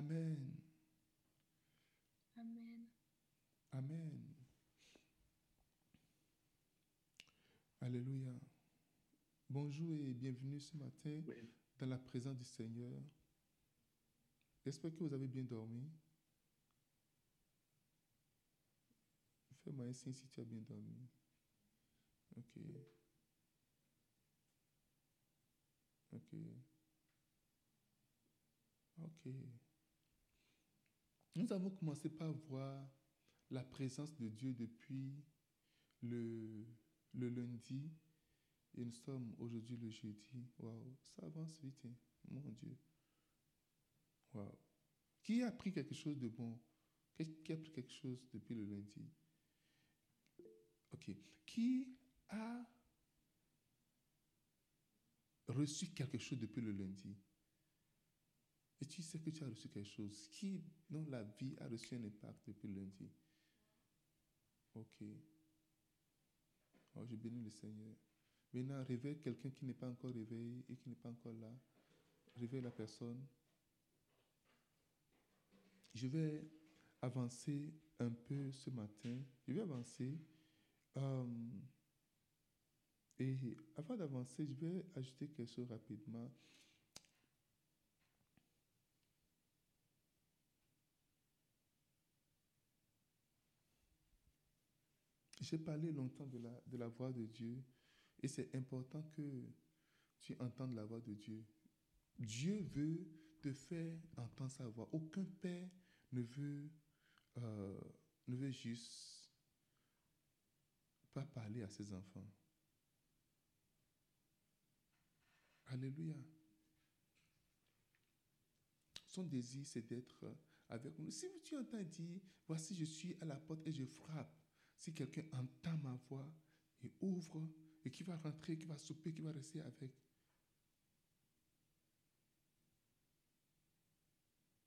Amen. Amen. Amen. Alléluia. Bonjour et bienvenue ce matin Oui. dans la présence du Seigneur. J'espère que vous avez bien dormi. Fais-moi un signe si tu as bien dormi. Ok. Ok. Ok. Nous avons commencé par voir la présence de Dieu depuis le, lundi et nous sommes aujourd'hui le jeudi. Waouh, ça avance vite, hein. mon Dieu. Waouh. Qui a appris quelque chose de bon? Qui a appris quelque chose depuis le lundi? Ok. Qui a reçu quelque chose depuis le lundi? Et tu sais que tu as reçu quelque chose. Qui dans la vie a reçu un impact depuis lundi Ok. Oh, je bénis le Seigneur. Maintenant, réveille quelqu'un qui n'est pas encore réveillé et qui n'est pas encore là. Réveille la personne. Je vais avancer un peu ce matin. Je vais avancer. Euh, et avant d'avancer, je vais ajouter quelque chose rapidement. J'ai parlé longtemps de la, de la voix de Dieu et c'est important que tu entendes la voix de Dieu. Dieu veut te faire entendre sa voix. Aucun père ne veut, euh, ne veut juste pas parler à ses enfants. Alléluia. Son désir, c'est d'être avec nous. Si tu entends dire, voici, je suis à la porte et je frappe. Si quelqu'un entend ma voix et ouvre, et qui va rentrer, qui va souper, qui va rester avec.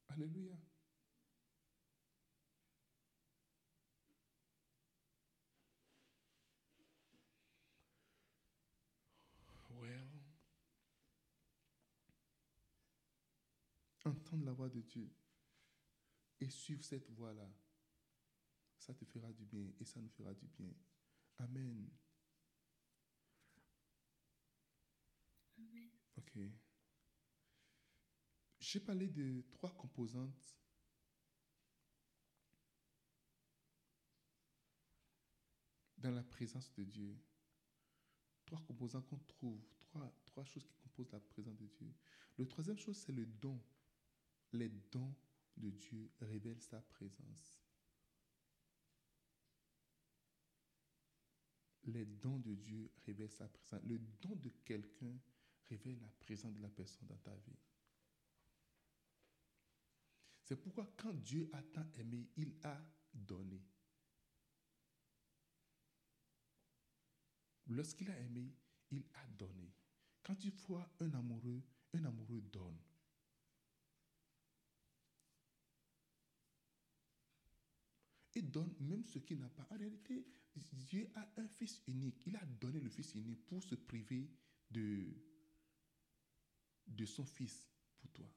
Alléluia. Well. Entendre la voix de Dieu et suivre cette voie-là, ça te fera du bien et ça nous fera du bien. Amen. Amen. Ok. J'ai parlé de trois composantes dans la présence de Dieu. Trois composants qu'on trouve, trois, trois choses qui composent la présence de Dieu. Le troisième chose, c'est le don. Les dons de Dieu révèlent sa présence. Les dons de Dieu révèlent sa présence. Le don de quelqu'un révèle la présence de la personne dans ta vie. C'est pourquoi quand Dieu a tant aimé, il a donné. Lorsqu'il a aimé, il a donné. Quand tu vois un amoureux, un amoureux donne. Et donne même ce qu'il n'a pas. En réalité, Dieu a un fils unique. Il a donné le fils unique pour se priver de, de son fils pour toi.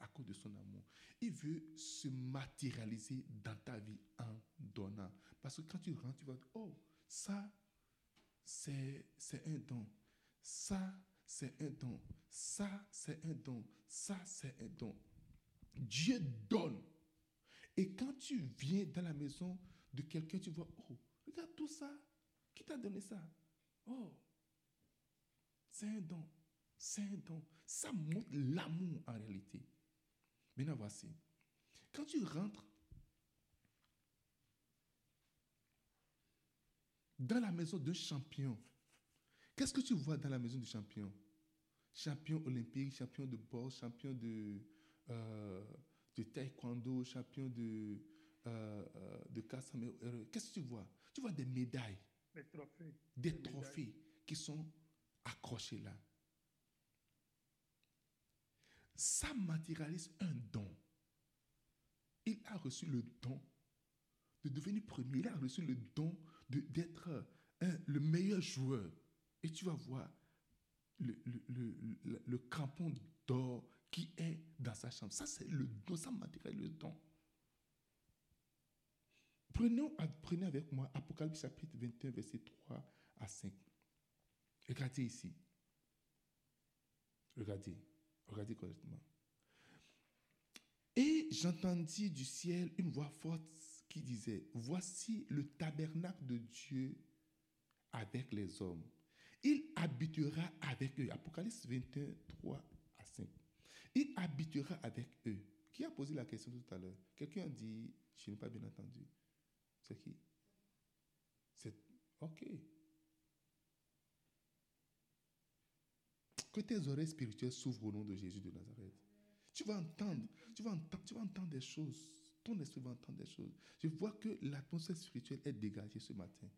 À cause de son amour. Il veut se matérialiser dans ta vie en donnant. Parce que quand tu rentres, tu vas dire, oh, ça, c'est un don. Ça, c'est un don. Ça, c'est un don. Ça, c'est un don. Dieu donne. Et quand tu viens dans la maison de quelqu'un, tu vois, oh, regarde tout ça. Qui t'a donné ça? Oh, c'est un don. C'est un don. Ça montre l'amour en réalité. Maintenant, voici. Quand tu rentres dans la maison d'un champion, qu'est-ce que tu vois dans la maison du champion? Champion olympique, champion de boxe, champion de, euh, de taekwondo, champion de, euh, euh, de main. Euh, Qu'est-ce que tu vois? Tu vois des médailles, Les trophées. des médailles. trophées qui sont accrochés là. Ça matérialise un don. Il a reçu le don de devenir premier. Il a reçu le don d'être le meilleur joueur. Et tu vas voir le, le, le, le- crampon d'or qui est dans sa chambre. Ça, c'est le don, ça matériel, le don. Prenons, prenez avec moi Apocalypse chapitre 21, verset 3 à 5. Regardez ici. Regardez. Regardez correctement. Et j'entendis du ciel une voix forte qui disait, voici le tabernacle de Dieu avec les hommes. Il habitera avec eux. Apocalypse 21, 3 à 5. Il habitera avec eux. Qui a posé la question tout à l'heure? Quelqu'un a dit, je n'ai pas bien entendu. C'est qui? C'est... Ok. Que tes oreilles spirituelles s'ouvrent au nom de Jésus de Nazareth. Tu vas entendre, tu vas entendre, tu vas entendre des choses. Ton esprit va entendre des choses. Je vois que l'atmosphère spirituelle est dégagée ce matin.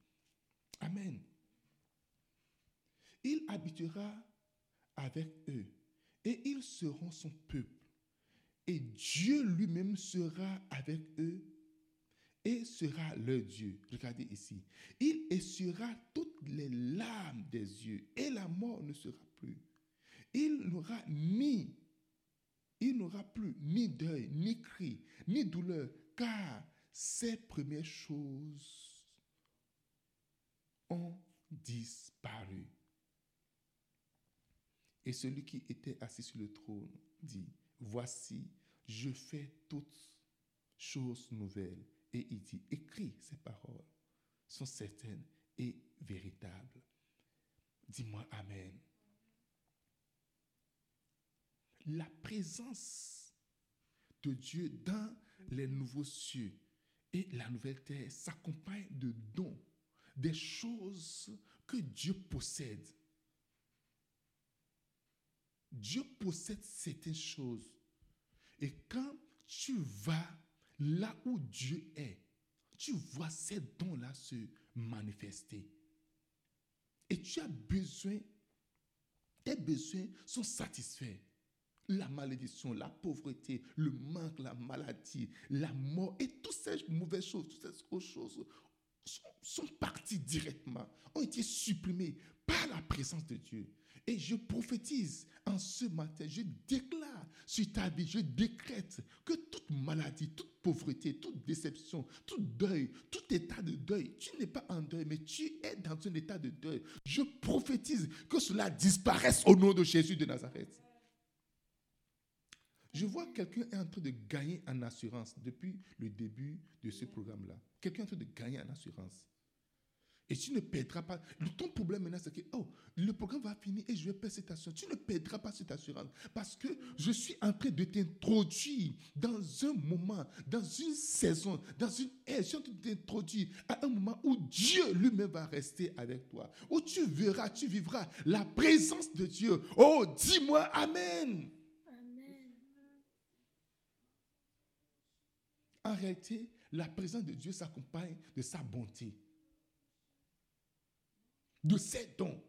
Amen. Il habitera avec eux et ils seront son peuple. Et Dieu lui-même sera avec eux et sera leur Dieu. Regardez ici. Il essuiera toutes les larmes des yeux et la mort ne sera plus. Il n'aura ni, il n'aura plus ni deuil, ni cri, ni douleur, car ces premières choses ont disparu. Et celui qui était assis sur le trône dit, voici, je fais toutes choses nouvelles. Et il dit, écris ces paroles, sont certaines et véritables. Dis-moi Amen. La présence de Dieu dans les nouveaux cieux et la nouvelle terre s'accompagne de dons, des choses que Dieu possède. Dieu possède certaines choses. Et quand tu vas là où Dieu est, tu vois ces dons-là se manifester. Et tu as besoin, tes besoins sont satisfaits. La malédiction, la pauvreté, le manque, la maladie, la mort et toutes ces mauvaises choses, toutes ces choses sont, parties directement, ont été supprimées par la présence de Dieu. Et je prophétise en ce matin, je déclare sur ta vie, je décrète que toute maladie, toute pauvreté, toute déception, tout deuil, tout état de deuil, tu n'es pas en deuil, mais tu es dans un état de deuil. Je prophétise que cela disparaisse au nom de Jésus de Nazareth. Je vois quelqu'un est en train de gagner en assurance depuis le début de ce programme-là. Quelqu'un est en train de gagner en assurance. Et tu ne perdras pas. Ton problème maintenant, c'est que oh, le programme va finir et je vais perdre cette assurance. Tu ne perdras pas cette assurance parce que je suis en train de t'introduire dans un moment, dans une saison, dans une ère. Je suis en train de t'introduire à un moment où Dieu lui-même va rester avec toi. Où tu verras, tu vivras la présence de Dieu. Oh, dis-moi Amen. Amen. En réalité, la présence de Dieu s'accompagne de sa bonté de ses dons,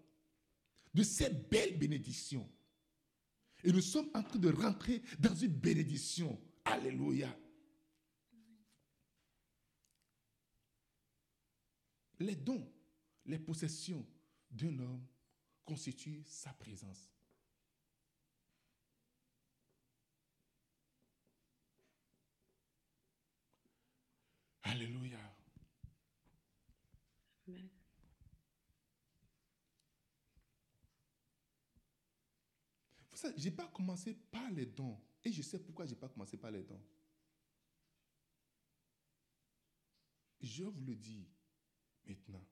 de ses belles bénédictions. Et nous sommes en train de rentrer dans une bénédiction. Alléluia. Les dons, les possessions d'un homme constituent sa présence. Alléluia. Amen. Vous savez, je n'ai pas commencé par les dons. Et je sais pourquoi je n'ai pas commencé par les dons. Je vous le dis maintenant.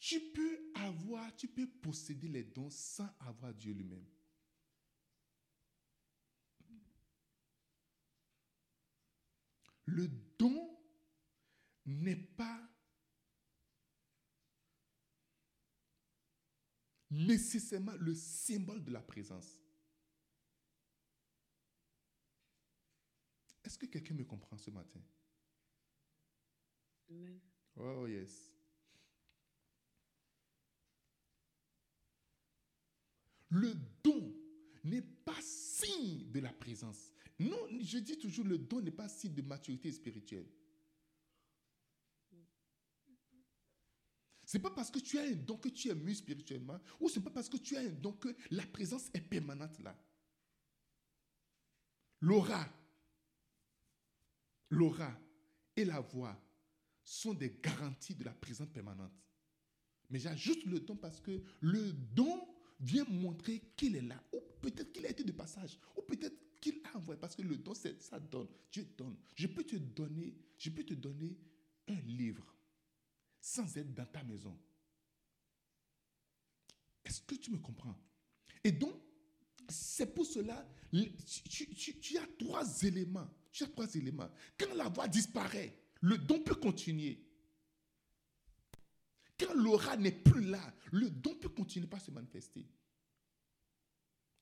Tu peux avoir, tu peux posséder les dons sans avoir Dieu lui-même. Le don n'est pas nécessairement le symbole de la présence. Est-ce que quelqu'un me comprend ce matin? Amen. Oh yes. Le don n'est pas signe de la présence. Non, je dis toujours, le don n'est pas signe de maturité spirituelle. C'est pas parce que tu as un don que tu es mieux spirituellement, ou c'est pas parce que tu as un don que la présence est permanente là. L'aura, l'aura et la voix sont des garanties de la présence permanente. Mais j'ajoute le don parce que le don vient montrer qu'il est là. Ou peut-être qu'il a été de passage. Ou peut-être qu'il a envoyé. Parce que le don, ça donne. Dieu donne. Je peux te donner, je peux te donner un livre sans être dans ta maison. Est-ce que tu me comprends? Et donc, c'est pour cela, tu, as trois éléments. Tu as trois éléments. Quand la voix disparaît, le don peut continuer. Quand l'aura n'est plus là, le don peut continuer par se manifester.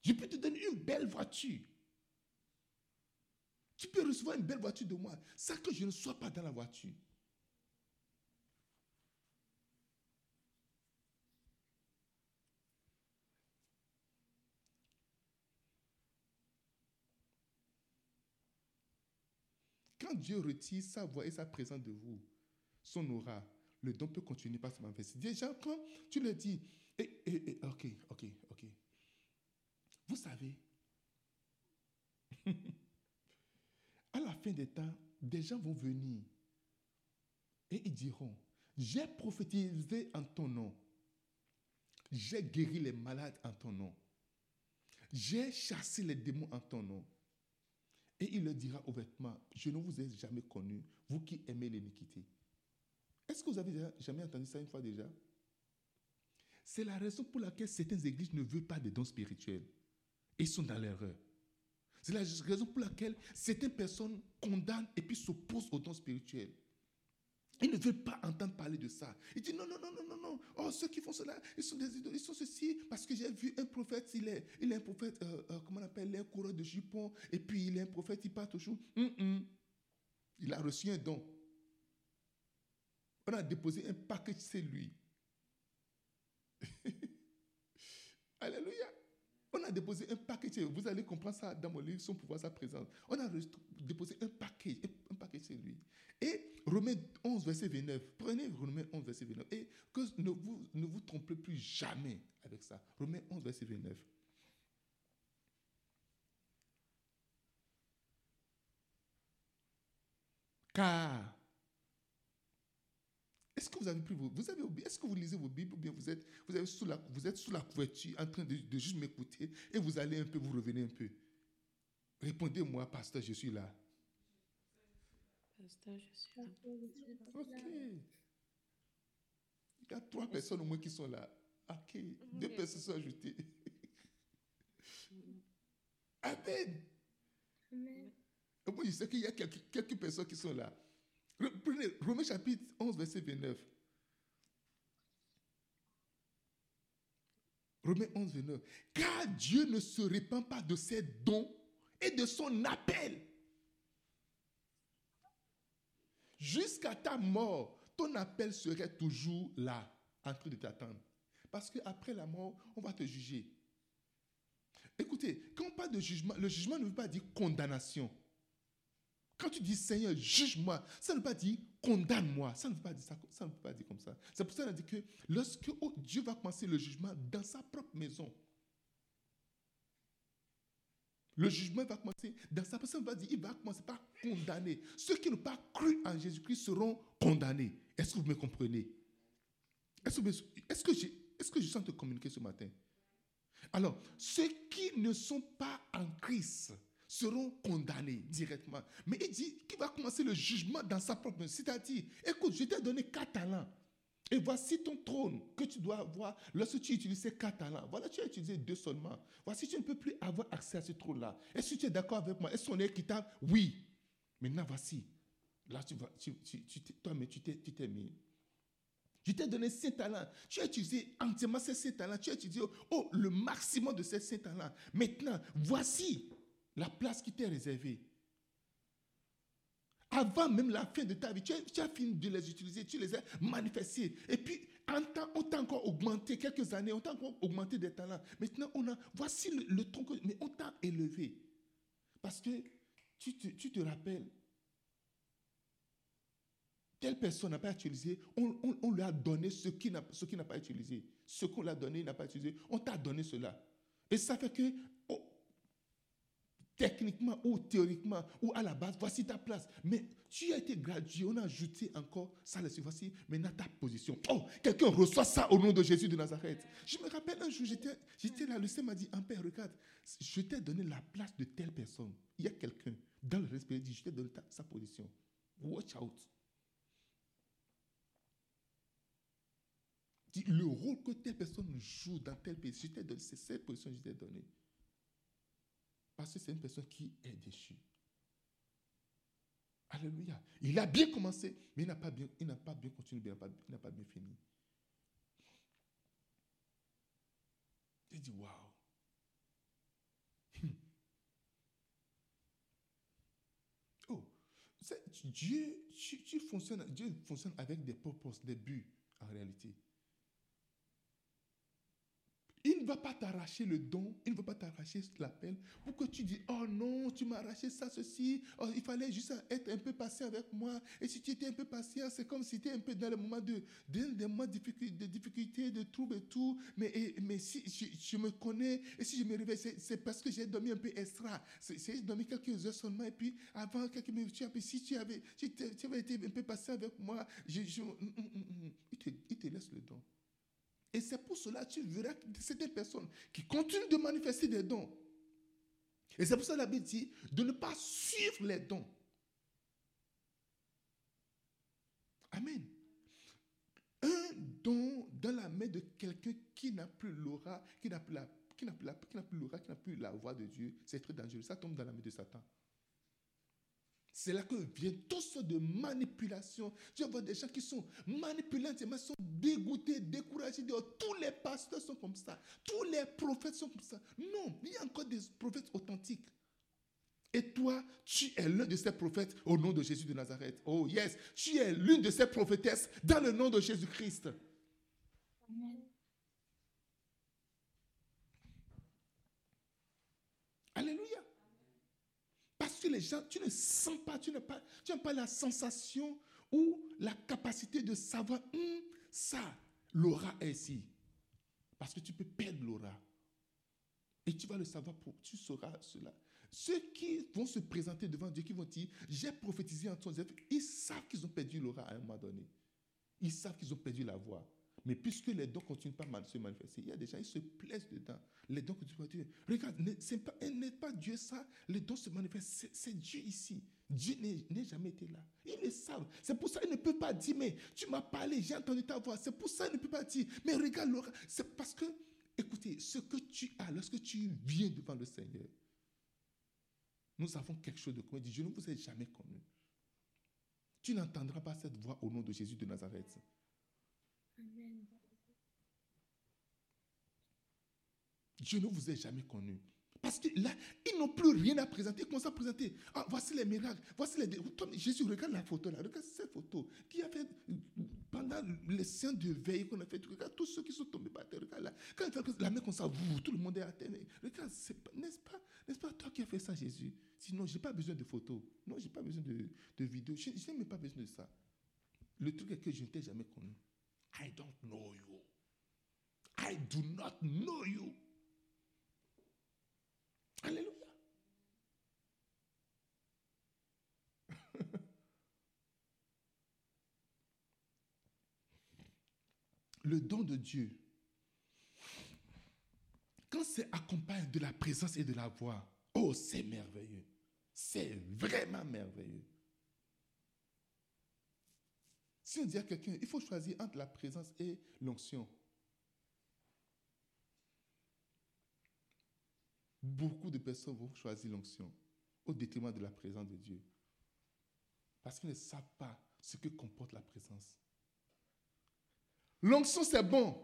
Je peux te donner une belle voiture. Tu peux recevoir une belle voiture de moi, sans que je ne sois pas dans la voiture. Quand Dieu retire sa voix et sa présence de vous, son aura, le don peut continuer par se manifester. Déjà, quand tu le dis, et, ok, ok, ok. Vous savez, fin des temps, des gens vont venir et ils diront, j'ai prophétisé en ton nom. J'ai guéri les malades en ton nom. J'ai chassé les démons en ton nom. Et il leur dira au vêtement, je ne vous ai jamais connu, vous qui aimez l'iniquité. Est-ce que vous avez jamais entendu ça une fois déjà? C'est la raison pour laquelle certaines églises ne veulent pas de dons spirituels. Ils sont dans l'erreur. C'est la raison pour laquelle certaines personnes condamnent et puis s'opposent aux dons spirituels. Ils ne veulent pas entendre parler de ça. Ils disent non, non, non, non, non, non. Oh, ceux qui font cela, ils sont des idoles, ils sont ceci. Parce que j'ai vu un prophète, il est, il est un prophète, euh, euh, comment on appelle, il est un coureur de jupons. Et puis il est un prophète, il part toujours. Il a reçu un don. On a déposé un paquet chez lui. Alléluia. A déposé un paquet. Vous allez comprendre ça dans mon livre, son pouvoir, sa présence. On a déposé un paquet, un paquet chez lui. Et Romains 11, verset 29. Prenez Romains 11, verset 29. Et que ne vous, ne vous trompez plus jamais avec ça. Romains 11, verset 29. Car est-ce que vous avez pris vos, vous avez est-ce que vous lisez vos Bibles ou bien vous êtes, vous, avez sous la, vous êtes sous la couverture en train de, de juste m'écouter et vous allez un peu, vous revenez un peu? Répondez-moi, pasteur, je suis là. Pasteur, je suis là. Ok. Il y a trois personnes au moins qui sont là. Ok. Deux personnes sont ajoutées. Amen. Amen. Moi, je sais qu'il y a quelques, quelques personnes qui sont là. Prenez Romains chapitre 11, verset 29. Romains 11, 29. Car Dieu ne se répand pas de ses dons et de son appel. Jusqu'à ta mort, ton appel serait toujours là, en train de t'attendre. Parce qu'après la mort, on va te juger. Écoutez, quand on parle de jugement, le jugement ne veut pas dire condamnation. Quand tu dis Seigneur, juge-moi, ça ne veut pas dire condamne-moi. Ça ne veut pas dire ça, ça ne veut pas dire comme ça. C'est pour ça qu'on dit que lorsque oh, Dieu va commencer le jugement dans sa propre maison, le jugement va commencer dans sa personne va dire, il va commencer par condamner. Ceux qui n'ont pas cru en Jésus-Christ seront condamnés. Est-ce que vous me comprenez? Est-ce que, est que, est que je sens te communiquer ce matin? Alors, ceux qui ne sont pas en Christ, seront condamnés directement. Mais il dit qu'il va commencer le jugement dans sa propre maison. C'est-à-dire, écoute, je t'ai donné quatre talents. Et voici ton trône que tu dois avoir lorsque tu utilises ces quatre talents. Voilà, tu as utilisé deux seulement. Voici, tu ne peux plus avoir accès à ce trône-là. Est-ce que tu es d'accord avec moi? Est-ce qu'on est équitable? Oui. Maintenant, voici. Là, tu vas, tu, toi, mais tu t'es mis. Je t'ai donné cinq talents. Tu as utilisé entièrement ces cinq talents. Tu as utilisé oh, le maximum de ces cinq talents. Maintenant, voici la place qui t'est réservée. Avant même la fin de ta vie, tu as, fini de les utiliser, tu les as manifestés. Et puis, on t'a encore augmenté quelques années, on t'a encore augmenté des talents. Maintenant, on a, voici le, tronc, mais on t'a élevé. Parce que tu te, tu te rappelles, telle personne n'a pas utilisé, on, on- on lui a donné ce qui n'a pas utilisé. Ce qu'on l'a donné, il n'a pas utilisé. On t'a donné cela. Et ça fait que, techniquement ou théoriquement ou à la base, voici ta place. Mais tu as été gradué, on a ajouté encore ça là-dessus. Voici maintenant ta position. Oh, quelqu'un reçoit ça au nom de Jésus de Nazareth. Je me rappelle un jour, j'étais là, le Seigneur m'a dit, un père, regarde, je t'ai donné la place de telle personne. Il y a quelqu'un dans le respect, il dit, je t'ai donné sa position. Watch out. Le rôle que telle personne joue dans tel pays, c'est cette position que je t'ai donnée. Parce que c'est une personne qui est déchue. Alléluia. Il a bien commencé, mais il n'a pas bien, il n'a pas bien continué, il n'a pas, il bien fini. J'ai dit, waouh. Hmm. Oh, Dieu, Dieu fonctionne avec des purposes, des buts, en réalité. Il ne va pas t'arracher le don, il ne va pas t'arracher l'appel pour que tu dis, oh non, tu m'as arraché ça, ceci, oh, il fallait juste être un peu patient avec moi. Et si tu étais un peu patient, c'est comme si tu étais un peu dans le moment de, de, des de difficulté, de difficulté, de troubles et tout. Mais, mais si je, me connais, et si je me réveille, c'est parce que j'ai dormi un peu extra. J'ai dormi quelques heures seulement, et puis avant quelques minutes, si tu avais, tu avais été un peu patient avec moi, je, hum. il, te, il te laisse le don. Et c'est pour cela que tu verras que c'est des personnes qui continuent de manifester des dons. Et c'est pour ça que la Bible dit de ne pas suivre les dons. Amen. Un don dans la main de quelqu'un qui n'a plus l'aura, qui n'a plus la qui n'a plus l'aura, qui n'a plus la voix de Dieu, c'est très dangereux. Ça tombe dans la main de Satan. C'est là que viennent toutes sortes de manipulations. Tu vas voir des gens qui sont manipulants, ils sont dégoûtés, découragés. Tous les pasteurs sont comme ça. Tous les prophètes sont comme ça. Non, il y a encore des prophètes authentiques. Et toi, tu es l'un de ces prophètes au nom de Jésus de Nazareth. Oh yes, tu es l'une de ces prophétesses dans le nom de Jésus-Christ. Amen. Alléluia. Les gens, tu ne sens pas, tu n'as pas, pas la sensation ou la capacité de savoir, Hum, ça, l'aura est ici. Parce que tu peux perdre l'aura. Et tu vas le savoir, pour, tu sauras cela. Ceux qui vont se présenter devant Dieu, qui vont dire, j'ai prophétisé en ton ils savent qu'ils ont perdu l'aura à un moment donné. Ils savent qu'ils ont perdu la voix. Mais puisque les dons continuent pas à se manifester, il y a des gens, ils se plaisent dedans. Les dons continuent pas. Dieu. Regarde, ne- c'est pas, n'est pas Dieu ça. Les dons se manifestent. C'est, Dieu ici. Dieu n'est, n'est jamais été là. Ils le savent. C'est pour ça qu'ils ne peuvent pas dire, mais tu m'as parlé, j'ai entendu ta voix. C'est pour ça qu'ils ne peuvent pas dire, mais regarde, Laura. C'est parce que, écoutez, ce que tu as, lorsque tu viens devant le Seigneur, nous avons quelque chose de commun. Je ne vous ai jamais connu. Tu n'entendras pas cette voix au nom de Jésus de Nazareth. Amen. Je ne vous ai jamais connu. Parce que là, ils n'ont plus rien à présenter. Commencent à présenter? Ah, voici les miracles. Voici les. Jésus, regarde la photo là. Regarde cette photo. Qui a fait pendant les séances de veille qu'on a fait. Regarde tous ceux qui sont tombés par terre. Regarde là. Quand la main comme ça, tout le monde est à terre. Regarde, n'est-ce pas, n'est-ce pas toi qui as fait ça, Jésus? Sinon, je n'ai pas besoin de photos. Non, je n'ai pas besoin de, de vidéos. Je n'ai même pas besoin de ça. Le truc est que je ne t'ai jamais connu. I don't know you. I do not know you. Alléluia. Le don de Dieu, quand c'est accompagné de la présence et de la voix, oh, c'est merveilleux. C'est vraiment merveilleux. Si on dit à quelqu'un, il faut choisir entre la présence et l'onction. Beaucoup de personnes vont choisir l'onction au détriment de la présence de Dieu. Parce qu'ils ne savent pas ce que comporte la présence. L'onction, c'est bon.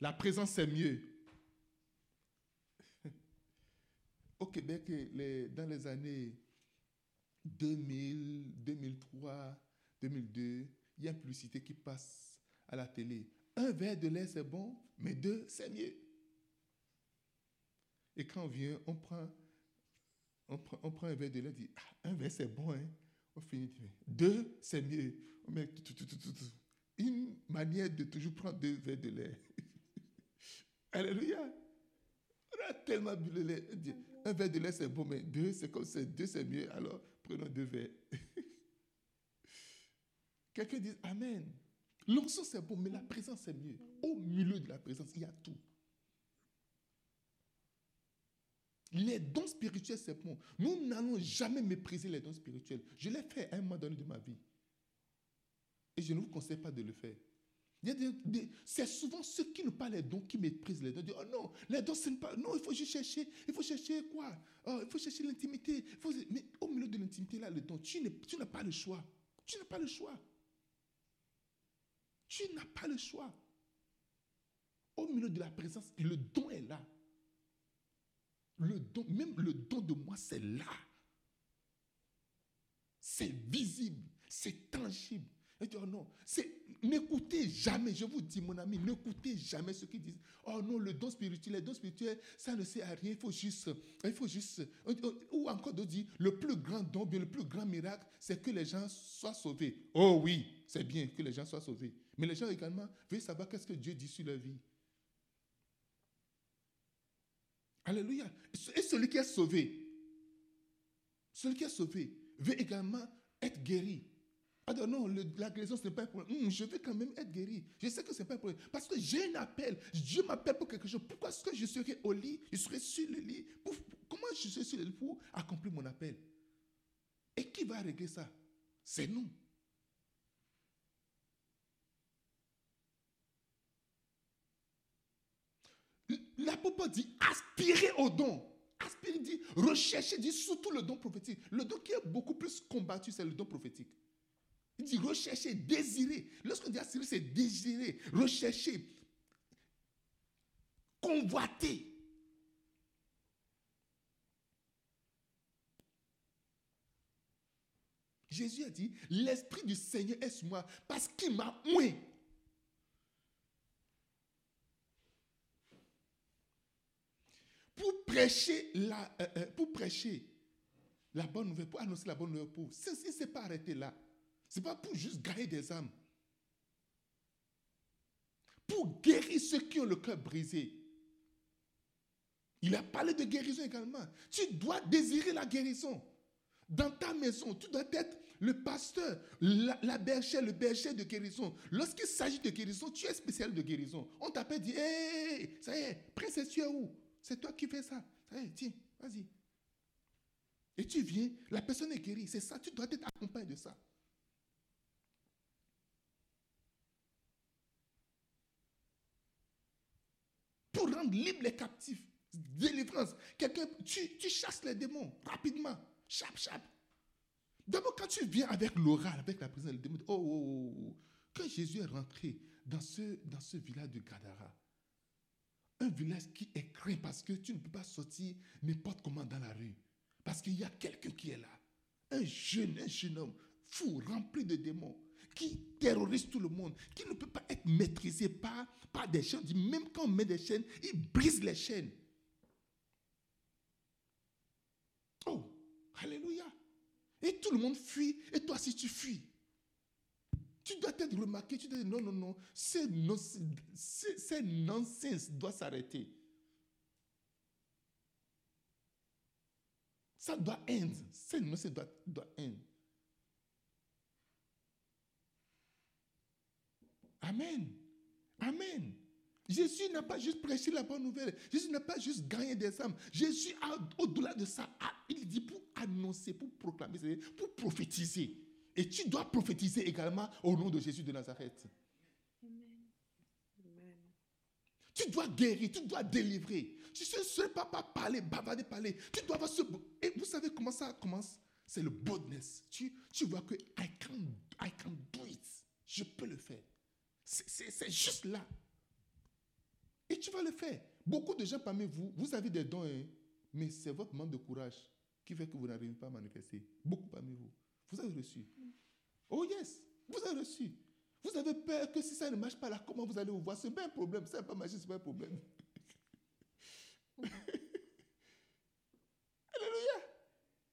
La présence, c'est mieux. Au Québec, dans les années 2000, 2003, 2002, il y a une publicité qui passe à la télé. Un verre de lait, c'est bon, mais deux, c'est mieux. Et quand on vient, on prend, on prend, on prend un verre de lait, on dit, ah, un verre, c'est bon, hein? On finit. Deux, c'est mieux. On met. Une manière de toujours prendre deux verres de lait. Alléluia. On a tellement bu le lait. Un verre de lait, c'est bon, mais deux, c'est comme c'est deux, c'est mieux. Alors, prenons deux verres. Quelqu'un dit Amen. L'onction, c'est bon, mais la présence, c'est mieux. Au milieu de la présence, il y a tout. Les dons spirituels, c'est bon. Nous n'allons jamais mépriser les dons spirituels. Je l'ai fait à un moment donné de ma vie. Et je ne vous conseille pas de le faire. C'est souvent ceux qui n'ont pas les dons qui méprisent les dons. Ils disent, oh non, les dons, ce n'est pas. Non, il faut juste chercher. Il faut chercher quoi? Oh, Il faut chercher l'intimité. Mais au milieu de l'intimité, là, le don, tu n'as pas le choix. Tu n'as pas le choix. Tu n'as pas le choix. Au milieu de la présence, le don est là. Le don, même le don de moi, c'est là. C'est visible, c'est tangible. Et tu oh non, n'écoutez jamais, je vous dis, mon ami, n'écoutez jamais ceux qui disent, oh non, le don spirituel, le don spirituel, ça ne sert à rien, il faut juste, il faut juste, ou encore d'autres disent, le plus grand don, le plus grand miracle, c'est que les gens soient sauvés. Oh oui, c'est bien que les gens soient sauvés. Mais les gens également veulent savoir qu'est-ce que Dieu dit sur leur vie. Alléluia. Et celui qui est sauvé, celui qui est sauvé veut également être guéri. Ah non, non, le- ce n'est pas un problème. Hum, je veux quand même être guéri. Je sais que ce n'est pas un problème. Parce que j'ai un appel. Dieu m'appelle pour quelque chose. Pourquoi est-ce que je serai au lit? Je serai sur le lit. Pour- comment je serai sur le lit pour accomplir mon appel? Et qui va régler ça? C'est nous. L'apôtre dit aspirez au don. Aspirez dit recherchez, dit surtout le don prophétique. Le don qui est beaucoup plus combattu, c'est le don prophétique. Il dit rechercher, désirer. Lorsqu'on dit aspirer, c'est désirer, rechercher, convoiter. Jésus a dit, l'Esprit du Seigneur est sur moi parce qu'il m'a oué. Pour la, euh, euh, pour prêcher la bonne nouvelle, pour annoncer la bonne nouvelle pour. Il s'est pas arrêté là. Ce n'est pas pour juste gagner des âmes. Pour guérir ceux qui ont le cœur brisé. Il a parlé de guérison également. Tu dois désirer la guérison. Dans ta maison, tu dois être le pasteur, la, bergère, le berger de guérison. Lorsqu'il s'agit de guérison, tu es spécial de guérison. On t'appelle, dit, hé, ça y est, princesse, tu es où? C'est toi qui fais ça. Tiens, vas-y. Et tu viens, la personne est guérie. C'est ça, tu dois être accompagné de ça. Pour rendre libre les captifs. Délivrance. Quelqu'un, tu, chasses les démons rapidement. Chap, chap. D'abord, quand tu viens avec l'oral, avec la présence des démons, oh, oh, oh, oh. Jésus est rentré dans ce, dans ce village de Gadara, un village qui est craint parce que tu ne peux pas sortir n'importe comment dans la rue. Parce qu'il y a quelqu'un qui est là. Un jeune, un jeune homme fou, rempli de démons, qui terrorise tout le monde, qui ne peut pas être maîtrisé par, par des chaînes. Même quand on met des chaînes, il brise les chaînes. Oh, alléluia. Et tout le monde fuit, et toi si tu fuis. Tu dois être remarqué, tu dois dire non, non, non, c'est nonsense doit s'arrêter. Ça doit end. C'est nonsense doit, doit end. Amen. Amen. Jésus n'a pas juste prêché la bonne nouvelle. Jésus n'a pas juste gagné des âmes. Jésus, au-delà de ça, il dit pour annoncer, pour proclamer, pour prophétiser. Et tu dois prophétiser également au nom de Jésus de Nazareth. Amen. Tu dois guérir, tu dois délivrer. Tu ne seul pas, pas parler, bavarder, parler. Tu dois avoir ce. Et vous savez comment ça commence? C'est le boldness. Tu, tu vois que I can, I can do it. Je peux le faire. C'est juste là. Et tu vas le faire. Beaucoup de gens parmi vous, vous avez des dons, hein, mais c'est votre manque de courage qui fait que vous n'arrivez pas à manifester. Beaucoup parmi vous. Vous avez reçu. Oh yes, vous avez reçu. Vous avez peur que si ça ne marche pas là, comment vous allez vous voir? Ce n'est pas un problème. Ça n'a pas marché, ce n'est pas un problème. Alléluia.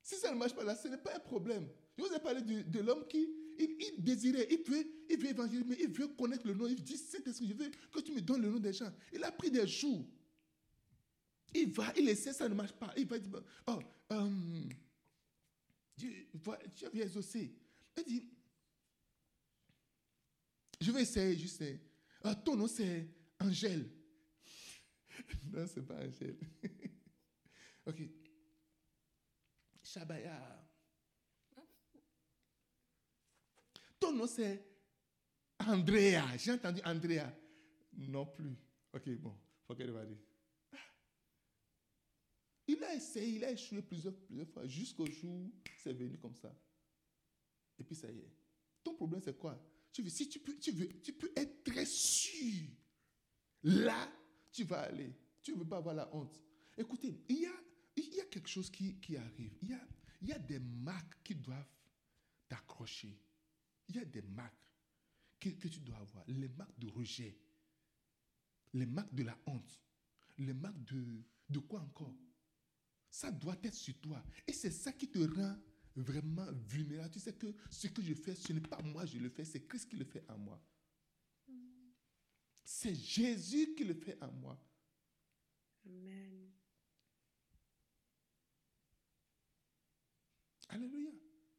Si ça ne marche pas là, ce n'est pas un problème. Je vous ai parlé de, l'homme qui il, désirait, il veut, il veut évangéliser, mais il veut connaître le nom. Il dit, Saint-Esprit, je veux que tu me donnes le nom des gens? Il a pris des jours. Il va, il essaie, ça ne marche pas. Il va dire, oh, euh, Dieu, tu as exaucé. Il dit, je vais essayer juste. Ah, ton nom c'est Angèle. non, c'est pas Angèle. ok. Shabaya. Ton nom c'est Andrea. J'ai entendu Andrea. Non plus. Ok, bon. Forget about it. Il a essayé, il a échoué plusieurs, plusieurs fois, jusqu'au jour où c'est venu comme ça. Et puis ça y est. Ton problème, c'est quoi? Tu veux, Si tu peux, tu, peux être très sûr, là, tu vas aller. Tu ne veux pas avoir la honte. Écoutez, il y a, quelque chose qui, qui arrive. Il y, a, il y a des marques qui doivent t'accrocher. Il y a des marques que, que tu dois avoir. Les marques de rejet. Les marques de la honte. Les marques de, de quoi encore? Ça doit être sur toi. Et c'est ça qui te rend vraiment vulnérable. Tu sais que ce que je fais, ce n'est pas moi je le fais, c'est Christ qui le fait en moi. C'est Jésus qui le fait en moi. Amen. Alléluia.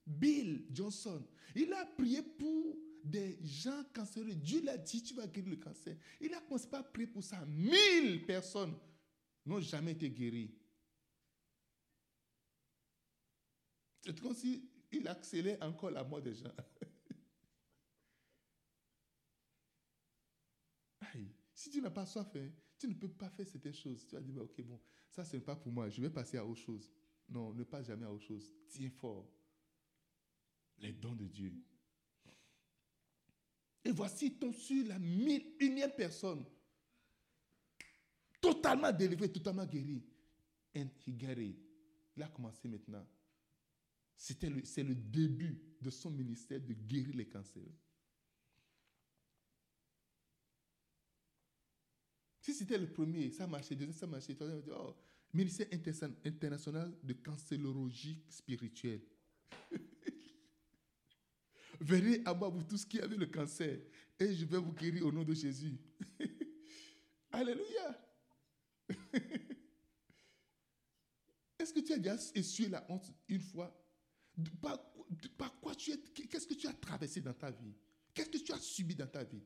Bill Johnson, il a prié pour des gens cancéreux. Dieu l'a dit, tu vas guérir le cancer. Il a commencé à prier pour ça. Mille personnes n'ont jamais été guéries. C'est comme s'il il accélère encore la mort des gens. Aïe, si tu n'as pas soif, hein, tu ne peux pas faire certaines choses. Tu vas dire, ok, bon, ça, ce n'est pas pour moi, je vais passer à autre chose. Non, ne passe jamais à autre chose. Tiens fort. Les dons de Dieu. Et voici, ton sur la mille unième personne. Totalement délivré, totalement guéri. And he. Il a commencé maintenant. C'était le, c'est le début de son ministère de guérir les cancers. Si c'était le premier, ça marchait, deuxième, ça marchait, troisième, oh, ministère international de cancérologie spirituelle. Venez à moi, vous tous qui avez le cancer, et je vais vous guérir au nom de Jésus. Alléluia. Est-ce que tu as déjà essuyé la honte une fois par, quoi tu es, qu'est-ce que tu as traversé dans ta vie? Qu'est-ce que tu as subi dans ta vie?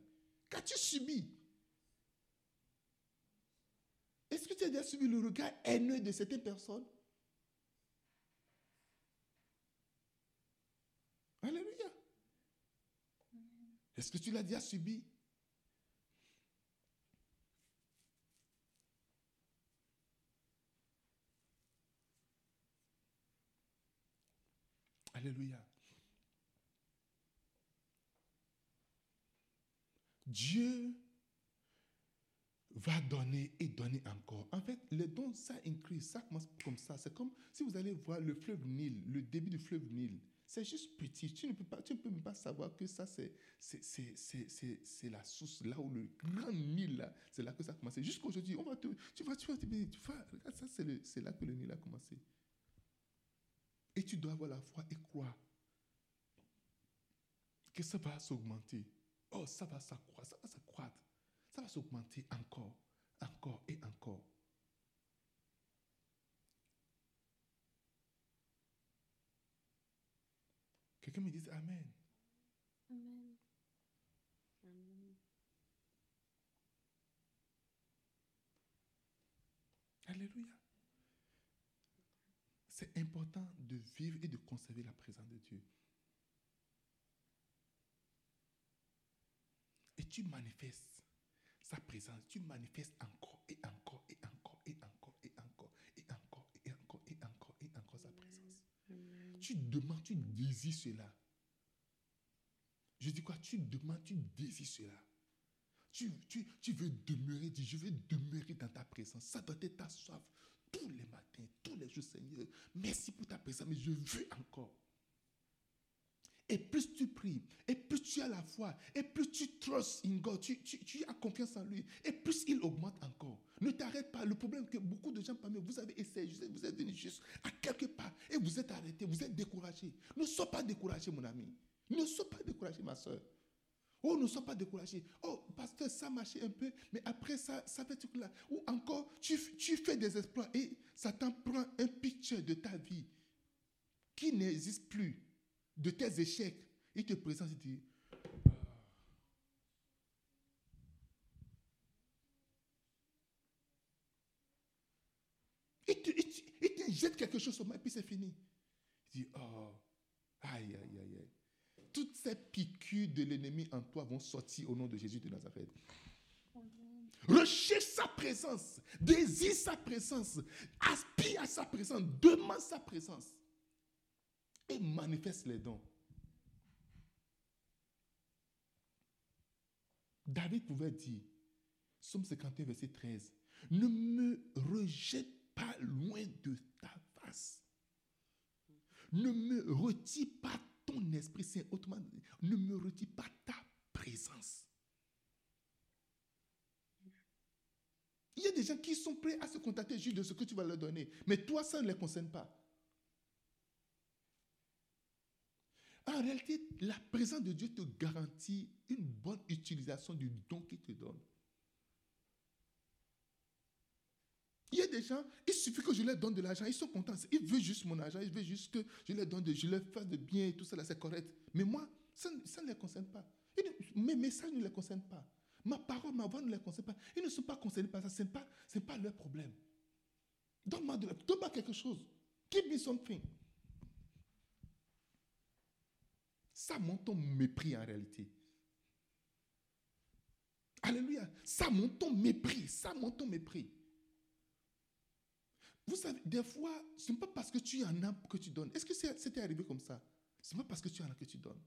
Qu'as-tu subi? Est-ce que tu as déjà subi le regard haineux de certaines personnes? Alléluia. Est-ce que tu l'as déjà subi? Alléluia. Dieu va donner et donner encore. En fait, les dons, ça increase, ça commence comme ça. C'est comme si vous allez voir le fleuve Nil, le début du fleuve Nil. C'est juste petit. Tu ne peux pas, tu ne peux même pas savoir que ça, c'est, c'est, la source, là où le grand Nil, c'est là que ça a commencé. Jusqu'aujourd'hui, on va te, tu vas, tu vas, tu vas, regarde ça, c'est là que le Nil a commencé. Et tu dois avoir la foi et croire que ça va s'augmenter. Oh, ça va s'accroître, ça va s'accroître. Ça va s'augmenter encore, encore et encore. Quelqu'un me dit Amen. Amen. Amen. Alléluia. C'est important de vivre et de conserver la présence de Dieu. Et tu manifestes sa présence, tu manifestes encore et encore et encore et encore et encore et encore et encore et encore et encore sa présence. Tu demandes, tu désires cela. Je dis quoi? Tu demandes, tu désires cela. Tu, tu, tu veux demeurer, dis, je veux demeurer dans ta présence. Ça doit être ta soif tous les matins, les jours, Seigneur. Merci pour ta présence, mais je veux encore. Et plus tu pries, et plus tu as la foi, et plus tu trustes in God, tu, tu, as confiance en lui, et plus il augmente encore. Ne t'arrête pas. Le problème, que beaucoup de gens parmi vous, avez essayé, vous êtes venu juste à quelque part et vous êtes arrêté, vous êtes découragé. Ne sois pas découragé, mon ami. Ne sois pas découragé, ma soeur. Oh, ne sois pas découragé. Oh, pasteur, ça marchait un peu, mais après ça, ça fait tout là. Ou encore, tu, tu fais des exploits et Satan prend un picture de ta vie qui n'existe plus, de tes échecs. Il te présente et dit, il te, il te- il te jette quelque chose sur moi et puis c'est fini. Il dit, oh, aïe, aïe, aïe, aïe. Toutes ces piqûres de l'ennemi en toi vont sortir au nom de Jésus de Nazareth. Recherche sa présence, désire sa présence, aspire à sa présence, demande sa présence et manifeste les dons. David pouvait dire, Somme 51, verset 13, ne me rejette pas loin de ta face. Ne me retire pas ton esprit saint. Autrement, ne me retire pas ta présence. Il y a des gens qui sont prêts à se contacter juste de ce que tu vas leur donner. Mais toi, ça ne les concerne pas. En réalité, la présence de Dieu te garantit une bonne utilisation du don qu'il te donne. Il y a des gens, il suffit que je leur donne de l'argent, ils sont contents. Ils veulent juste mon argent, ils veulent juste que je leur donne, de, je leur fasse de bien et tout ça, c'est correct. Mais moi, ça, ne- les concerne pas. Mes messages ne les concernent pas. Ma parole, ma voix ne les concerne pas. Ils ne sont pas concernés par ça. Ce n'est pas, pas leur problème. Donne-moi de donne-moi quelque chose. Give me something. Ça montre ton mépris en réalité. Alléluia. Ça montre ton mépris. Ça montre ton mépris. Vous savez, des fois, ce n'est pas parce que tu en as que tu donnes. Est-ce que c'était arrivé comme ça? Ce n'est pas parce que tu en as que tu donnes.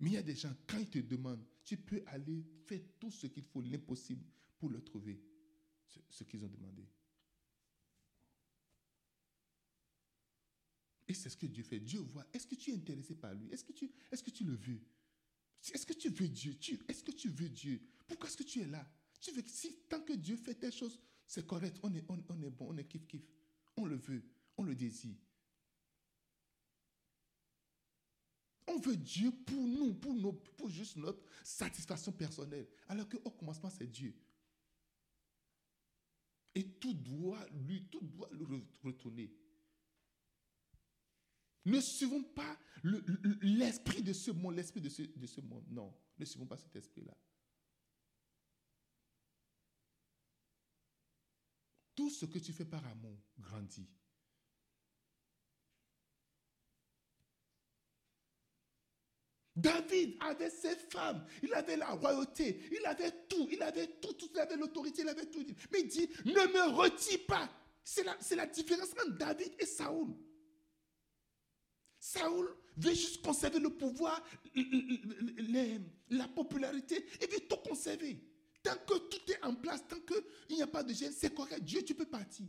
Mais il y a des gens, quand ils te demandent, tu peux aller faire tout ce qu'il faut, l'impossible, pour leur trouver ce, qu'ils ont demandé. Et c'est ce que Dieu fait. Dieu voit. Est-ce que tu es intéressé par lui? Est-ce que tu, est-ce que tu le veux? Est-ce que tu veux Dieu? Est-ce que tu veux Dieu? Pourquoi est-ce que tu es là? Tu veux, si, Tant que Dieu fait telle chose, c'est correct. On est, on, on est bon, on est kiff-kiff. On le veut. On le désire. On veut Dieu pour nous, pour, nos, pour juste notre satisfaction personnelle. Alors qu'au commencement, c'est Dieu. Et tout doit lui, tout doit lui re- retourner. Ne suivons pas le- le- l'esprit de ce monde, l'esprit de ce, de ce monde. Non, ne suivons pas cet esprit-là. Tout ce que tu fais par amour grandit. David avait ses femmes, il avait la royauté, il avait tout, il avait tout, il avait l'autorité, il avait tout. Mais il dit, ne me retire pas. C'est la, différence entre David et Saoul. Saoul veut juste conserver le pouvoir, la popularité, il veut tout conserver. Tant que tout est en place, tant qu'il n'y a pas de gêne, c'est correct. Dieu, tu peux partir.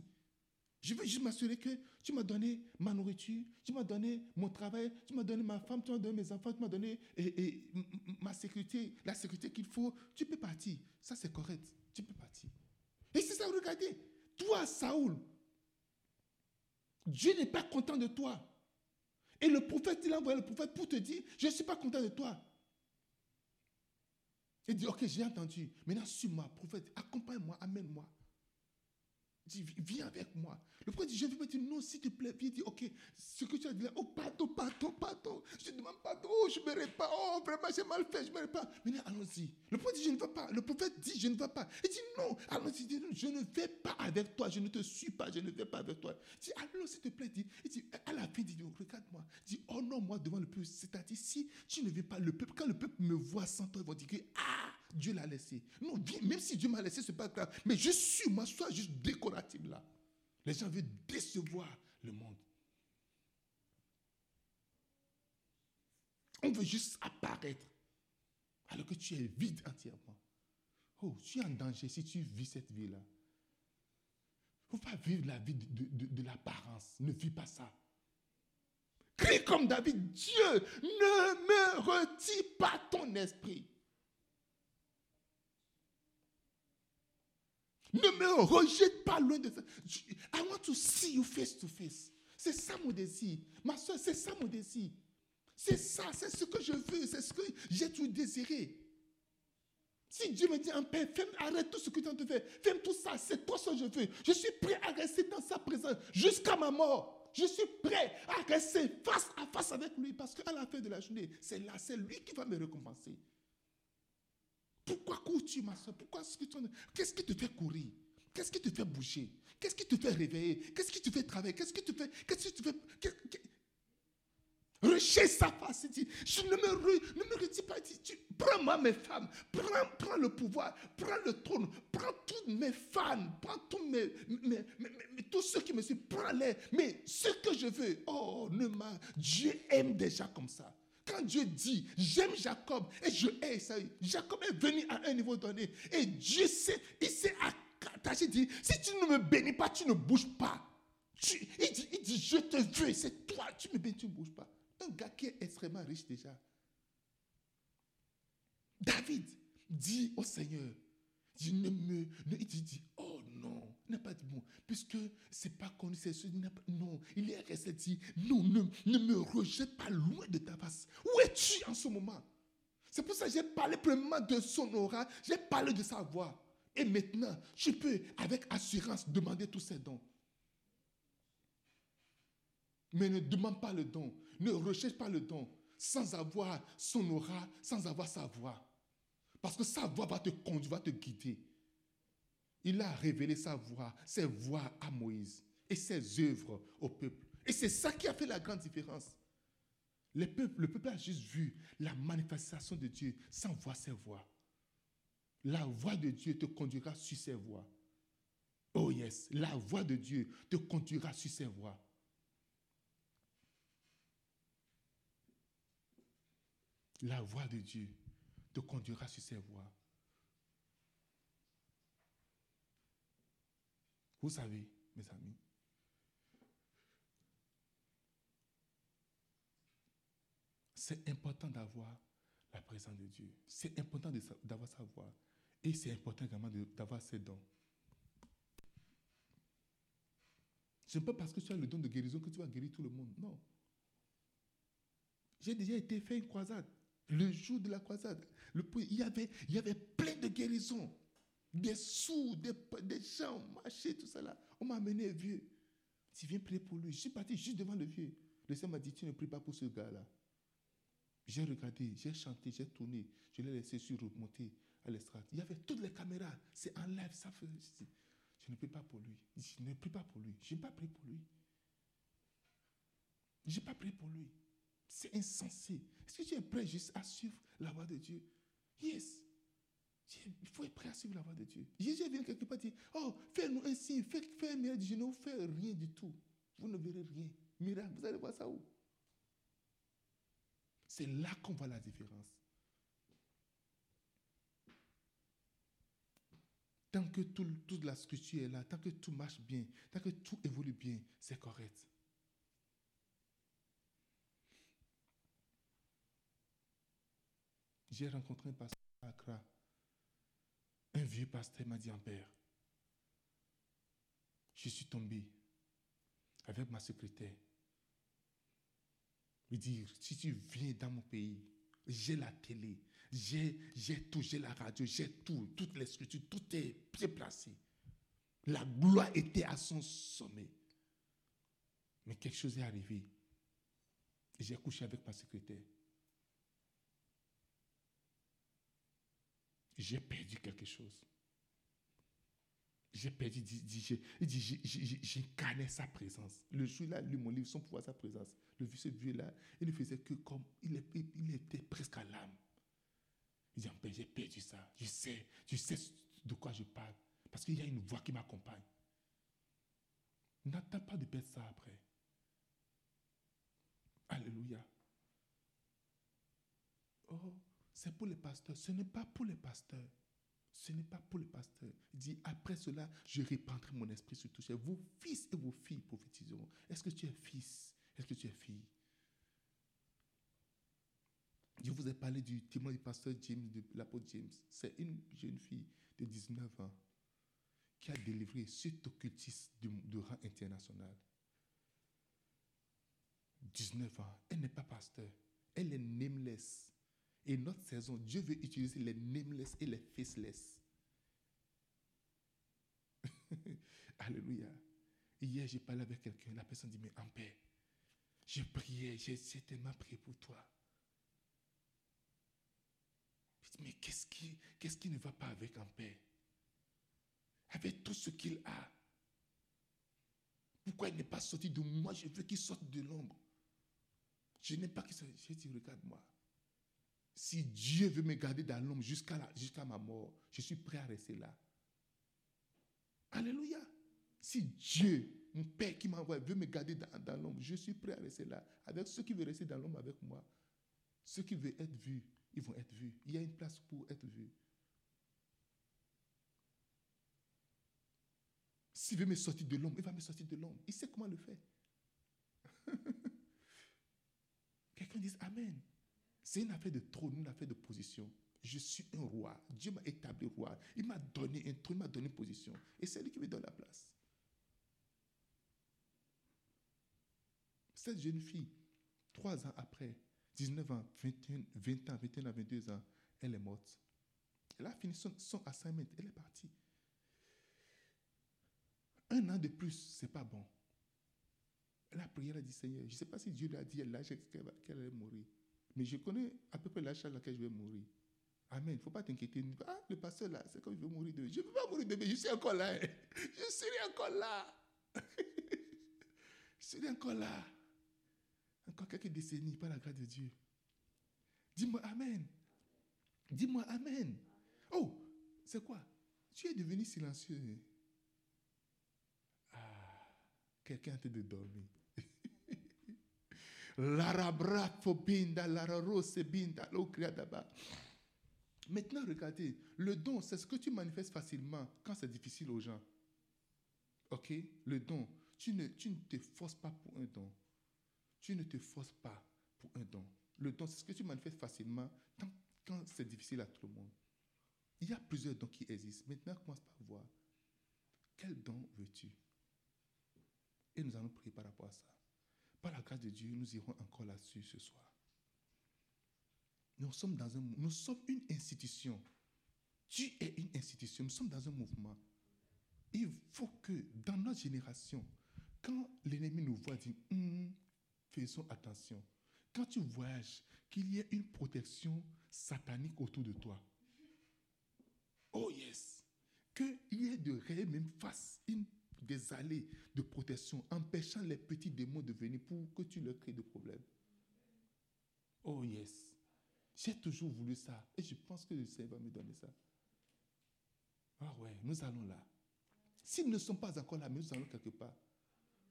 Je veux juste m'assurer que tu m'as donné ma nourriture, tu m'as donné mon travail, tu m'as donné ma femme, tu m'as donné mes enfants, tu m'as donné et, ma sécurité, la sécurité qu'il faut. Tu peux partir. Ça, c'est correct. Tu peux partir. Et c'est ça, regardez. Toi, Saoul, Dieu n'est pas content de toi. Et le prophète, il a envoyé le prophète pour te dire, je ne suis pas content de toi. Il dit, ok, j'ai entendu. Maintenant, suis-moi, prophète, accompagne-moi, amène-moi. Dit, viens avec moi. Le prophète dit, je vais me dire, non, s'il te plaît, viens, dit, ok, ce que tu as dit là, oh, pardon, pardon, pardon, je te demande pardon, oh, je ne me pas, oh, vraiment, j'ai mal fait, je ne me pas. Maintenant, allons-y. Le prophète dit, je ne vais pas. Le prophète dit, je ne vais pas. Il dit, non, allons-y, dit, non, je ne vais pas avec toi, je ne te suis pas, je ne vais pas avec toi. Il dit, allons, s'il te plaît, dit, il dit, à la fin, dit, regarde-moi, dit, honore-moi devant le peuple. C'est-à-dire, si tu ne viens pas, le peuple, quand le peuple me voit sans toi, ils vont dire ah, Dieu l'a laissé. Non, même si Dieu m'a laissé, ce n'est pas grave. Mais je suis, moi, juste décoratif là. Les gens veulent décevoir le monde. On veut juste apparaître. Alors que tu es vide entièrement. Oh, tu es en danger si tu vis cette vie-là. Il ne faut pas vivre la vie de, de- de- de l'apparence. Ne vis pas ça. Crie comme David, Dieu, ne me retire pas ton esprit. Ne me rejette pas loin de ça. I want to see you face to face. C'est ça mon désir. Ma soeur, c'est ça mon désir. C'est ça, c'est ce que je veux, c'est ce que j'ai toujours désiré. Si Dieu me dit, père, fais- arrête tout ce que tu es en train de faire, fais tout ça, c'est toi ce que je veux. Je suis prêt à rester dans sa présence jusqu'à ma mort. Je suis prêt à rester face à face avec lui parce qu'à la fin de la journée, c'est là, c'est lui qui va me récompenser. Pourquoi cours-tu, ma soeur? Pourquoi est-ce que tu Qu'est-ce qui te fait courir? Qu'est-ce qui te fait bouger? Qu'est-ce qui te fait réveiller? Qu'est-ce qui te fait travailler? Qu'est-ce qui te fait Qu'est-ce qui te fait sa face. Dis, je ne me, re- ne me redis pas. Prends-moi mes femmes. Prends, prends le pouvoir. Prends le trône. Prends tous mes fans. Prends tous mes- mes- mes- tous ceux qui me suivent. Prends-les. Mais ce que je veux, oh, ne m'a. Dieu aime déjà comme ça. Quand Dieu dit, j'aime Jacob et je hais Esaü, Jacob est venu à un niveau donné. Et Dieu sait, il s'est attaché, dit, si tu ne me bénis pas, tu ne bouges pas. Il, dit, dit, je te veux, c'est toi, tu me bénis, tu ne bouges pas. Un gars qui est extrêmement riche déjà. David dit au Seigneur, il ne me, il dit, dit, oh non, n'a pas dit bon, puisque c'est pas connu, c'est ce, non, il est resté dit, non, ne, me rejette pas loin de ta face. Où es-tu en ce moment? C'est pour ça que j'ai parlé premièrement de son aura, j'ai parlé de sa voix. Et maintenant, je peux avec assurance demander tous ces dons. Mais ne demande pas le don. Ne recherche pas le don sans avoir son aura, sans avoir sa voix. Parce que sa voix va te conduire, va te guider. Il a révélé sa voix, ses voix à Moïse et ses œuvres au peuple. Et c'est ça qui a fait la grande différence. Le peuple, le peuple a juste vu la manifestation de Dieu sans voir ses voix. La voix de Dieu te conduira sur ses voies. Oh yes, la voix de Dieu te conduira sur ses voies. La voix de Dieu te conduira sur ses voies. Vous savez, mes amis, c'est important d'avoir la présence de Dieu. C'est important d'avoir sa voix. Et c'est important également d'avoir ses dons. Ce n'est pas parce que tu as le don de guérison que tu vas guérir tout le monde. Non. J'ai déjà été fait une croisade. Le jour de la croisade, il, y avait, il y avait plein de guérisons. Des sourds, des, des gens marchaient, tout ça là. On m'a amené un vieux. Tu viens prier pour lui. Je suis parti juste devant le vieux. Le Seigneur m'a dit, tu ne pries pas pour ce gars-là. J'ai regardé, j'ai chanté, j'ai tourné. Je l'ai laissé sur remonter à l'estrade. Il y avait toutes les caméras. C'est en live. Ça je, ne prie pas pour lui. Je ne prie pas pour lui. Je n'ai pas prié pour lui. Je n'ai pas prié pour lui. C'est insensé. Est-ce que tu es prêt juste à suivre la voix de Dieu? Yes. Il faut être prêt à suivre la voix de Dieu. Jésus vient quelque part dire, oh, fais-nous un signe, fais, fais un miracle. Je ne fais rien du tout. Vous ne verrez rien. Miracle, vous allez voir ça où? C'est là qu'on voit la différence. Tant que tout, toute la structure est là, tant que tout marche bien, tant que tout évolue bien, c'est correct. J'ai rencontré un pasteur à Accra. Un vieux pasteur m'a dit en père, je suis tombé avec ma secrétaire. Il dit, si tu viens dans mon pays, j'ai la télé, j'ai, tout, j'ai la radio, j'ai tout, toutes les structures, tout est bien placé. La gloire était à son sommet. Mais quelque chose est arrivé. J'ai couché avec ma secrétaire. J'ai perdu quelque chose. J'ai perdu, il dit, j'incarnais sa présence. Le jour là, lu mon livre, son pouvoir, sa présence. Le vieux, ce vieux-là, il ne faisait que comme, il- il était presque à l'âme. Il dit, Père, j'ai perdu ça. Je sais, je sais de quoi je parle. Parce qu'il y a une voix qui m'accompagne. N'attends pas de perdre ça après. Alléluia. Oh, c'est pour les pasteurs. Ce n'est pas pour les pasteurs. Ce n'est pas pour les pasteurs. Il dit, après cela, je répandrai mon esprit sur tous. Vos fils et vos filles prophétiseront. Est-ce que tu es fils? Est-ce que tu es fille? Je vous ai parlé du témoin du pasteur James, de l'apôtre James. C'est une jeune fille de 19 ans qui a délivré cet occultiste de, de rang international. 19 ans. Elle n'est pas pasteur. Elle est nameless. Et notre saison, Dieu veut utiliser les nameless et les faceless. Alléluia. Hier, j'ai parlé avec quelqu'un. La personne dit, mais en paix, je priais, j'ai tellement prié pour toi. Je dis, mais qu'est-ce qui, qui ne va pas avec en paix? Avec tout ce qu'il a. Pourquoi il n'est pas sorti de moi? Je veux qu'il sorte de l'ombre. Je n'aime pas qu'il sorte. J'ai dit, regarde-moi. Si Dieu veut me garder dans l'ombre jusqu'à ma mort, je suis prêt à rester là. Alléluia. Si Dieu, mon Père qui m'a envoyé, veut me garder dans, dans l'ombre, je suis prêt à rester là. Avec ceux qui veulent rester dans l'ombre avec moi. Ceux qui veulent être vus, ils vont être vus. Il y a une place pour être vus. S'il veut me sortir de l'ombre, il va me sortir de l'ombre. Il sait comment le faire. Quelqu'un dit Amen. C'est une affaire de trône, une affaire de position. Je suis un roi. Dieu m'a établi roi. Il m'a donné un trône, il m'a donné une position. Et c'est lui qui me donne la place. Cette jeune fille, trois ans après, 19 ans, 21, 20 ans, 21 ans, 22 ans, elle est morte. Elle a fini son, son assignment, elle est partie. Un an de plus, c'est pas bon. Elle a prié, elle a dit Seigneur, je ne sais pas si Dieu lui a dit à va- qu'elle allait mourir. Mais je connais à peu près l'âge à laquelle je vais mourir. Amen. Il ne faut pas t'inquiéter. Ah, le pasteur là, c'est comme il veut mourir de Je ne veux pas mourir de mais je suis encore là. hein. Je serai encore là. je serai encore là. Encore quelques décennies par la grâce de Dieu. Dis-moi Amen. Dis-moi Amen. Oh, c'est quoi? Tu es devenu silencieux. hein. Ah, quelqu'un est en de dormir. Maintenant, regardez, le don, c'est ce que tu manifestes facilement quand c'est difficile aux gens. Ok? Le don, tu ne, tu te forces pas pour un don. Tu ne te forces pas pour un don. Le don, c'est ce que tu manifestes facilement quand c'est difficile à tout le monde. Il y a plusieurs dons qui existent. Maintenant, commence par voir. Quel don veux-tu? Et nous allons prier par rapport à ça. La grâce de Dieu, nous irons encore là-dessus ce soir. Nous sommes dans un, nous sommes une institution. Tu es une institution. Nous sommes dans un mouvement. Il faut que dans notre génération, quand l'ennemi nous voit, dit Hum, faisons attention. Quand tu voyages, qu'il y ait une protection satanique autour de toi. Oh yes. Qu'il y ait de réels même face, une, des allées de protection, empêchant les petits démons de venir pour que tu leur crées des problèmes. Oh yes. J'ai toujours voulu ça. Et je pense que le Seigneur va me donner ça. Ah ouais, nous allons là. S'ils ne sont pas encore là, mais nous allons quelque part.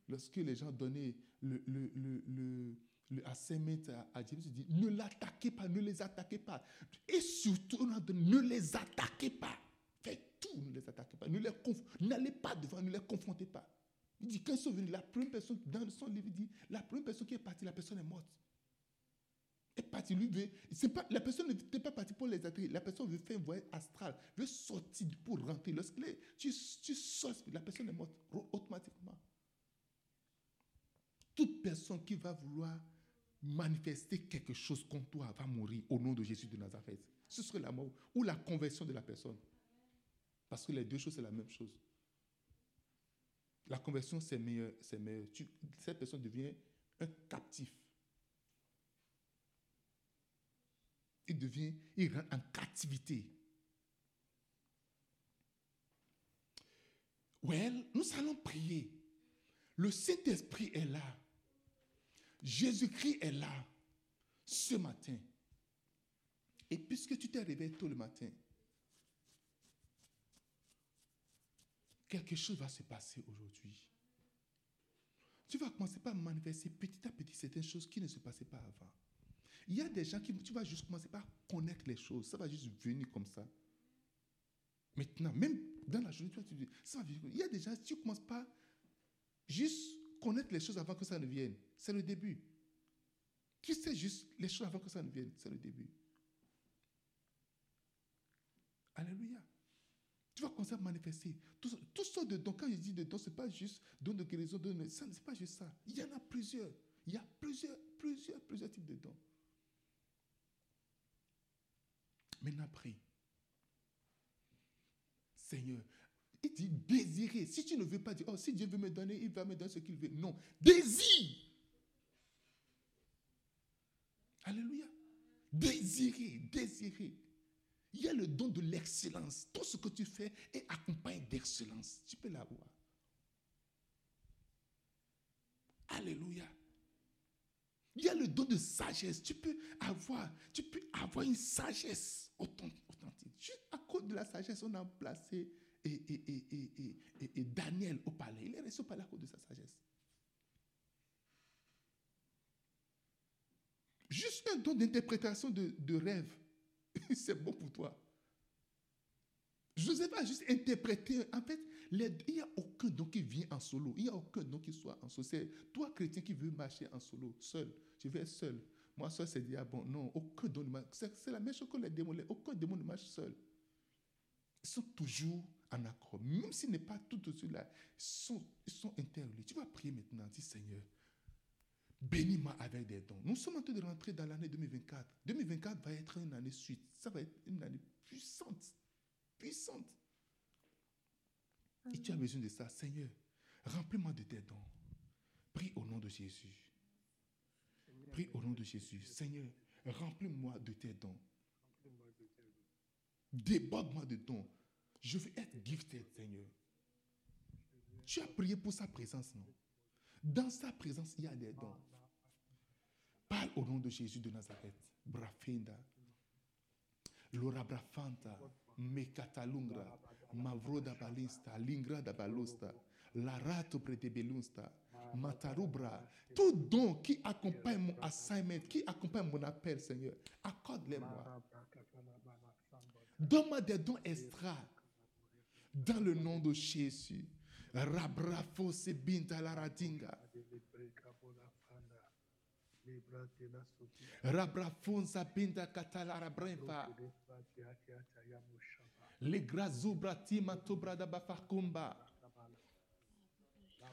Lorsque les gens donnaient le, le, le, le, le à, à James, il dit, ne l'attaquez pas, ne les attaquez pas. Et surtout, ne les attaquez pas. Ne les attaquez pas. Ne les N'allez pas devant, ne les confrontez pas. Il dit, quand ils sont venus, la première personne, dans son livre, dit, la première personne qui est partie, la personne est morte. Est partie, lui veut, pas, la personne n'était pas partie pour les attaquer. La personne veut faire un voyage astral, veut sortir pour rentrer. Lorsque tu, tu sors, la personne est morte automatiquement. Toute personne qui va vouloir manifester quelque chose contre toi va mourir au nom de Jésus de Nazareth. Ce serait la mort ou la conversion de la personne. Parce que les deux choses, c'est la même chose. La conversion, c'est meilleur. Meilleur. Cette personne devient un captif. Il devient, il rentre en captivité. Well, nous allons prier. Le Saint-Esprit est là. Jésus-Christ est là ce matin. Et puisque tu t'es réveillé tôt le matin, quelque chose va se passer aujourd'hui. Tu vas commencer par manifester petit à petit certaines choses qui ne se passaient pas avant. Il y a des gens qui, tu vas juste commencer par connaître les choses. Ça va juste venir comme ça. Maintenant, même dans la journée, tu vas te dire, ça va venir. Il y a des gens, tu commences pas juste connaître les choses avant que ça ne vienne. C'est le début. Tu sais juste les choses avant que ça ne vienne. C'est le début. Alléluia. Tu vas commencer à manifester. Tout, tout sortes de dons. Quand je dis de dons, ce n'est pas juste don de guérison, don de... Ce n'est pas juste ça. Il y en a plusieurs. Il y a plusieurs, plusieurs, plusieurs types de dons. Maintenant, prie. Seigneur, il dit désirer. Si tu ne veux pas dire, oh, si Dieu veut me donner, il va me donner ce qu'il veut. Non, désire. Alléluia. Désirer, désirer. Il y a le don de l'excellence. Tout ce que tu fais est accompagné d'excellence. Tu peux l'avoir. Alléluia. Il y a le don de sagesse. Tu peux avoir, tu peux avoir une sagesse authentique. Juste à cause de la sagesse, on a placé et, et, et, et, Daniel au palais. Il est resté au palais à cause de sa sagesse. Juste un don d'interprétation de, de rêve. c'est bon pour toi. Sais pas juste interpréter. En fait, il n'y a aucun don qui vient en solo. Il n'y a aucun don qui soit en solo. C'est toi, chrétien, qui veux marcher en solo, seul. Je vais être seul. Moi, seul, c'est dire, bon, non, aucun don ne marche. C'est la même chose que les démons. Aucun démon ne marche seul. Ils sont toujours en accord. Même s'il n'est pas tout au-dessus là, ils sont, ils sont. Tu vas prier maintenant. Dis, Seigneur, Bénis-moi avec des dons. Nous sommes en train de rentrer dans l'année 2024. 2024 va être une année suite. Ça va être une année puissante. Puissante. Et tu as besoin de ça. Seigneur, remplis-moi de tes dons. Prie au nom de Jésus. Prie au nom de Jésus. Seigneur, remplis-moi de tes dons. Déborde-moi de dons. Je veux être gifted, Seigneur. Tu as prié pour sa présence, non? Dans sa présence, il y a des dons. Parle au nom de Jésus de Nazareth. Brafenda. Lora brafanta. Mekatalungra. Mavroda balista. Lingra da balosta. Larato predebelunsta. Matarubra. Tout don qui accompagne mon assignment, qui accompagne mon appel, Seigneur, accorde-les-moi. Donne-moi des dons extra. Dans le nom de Jésus. Rabrafo se binta la radinga. Rabrafonsa binta katalara brempa. Le grazubra tima tobra da bafakumba.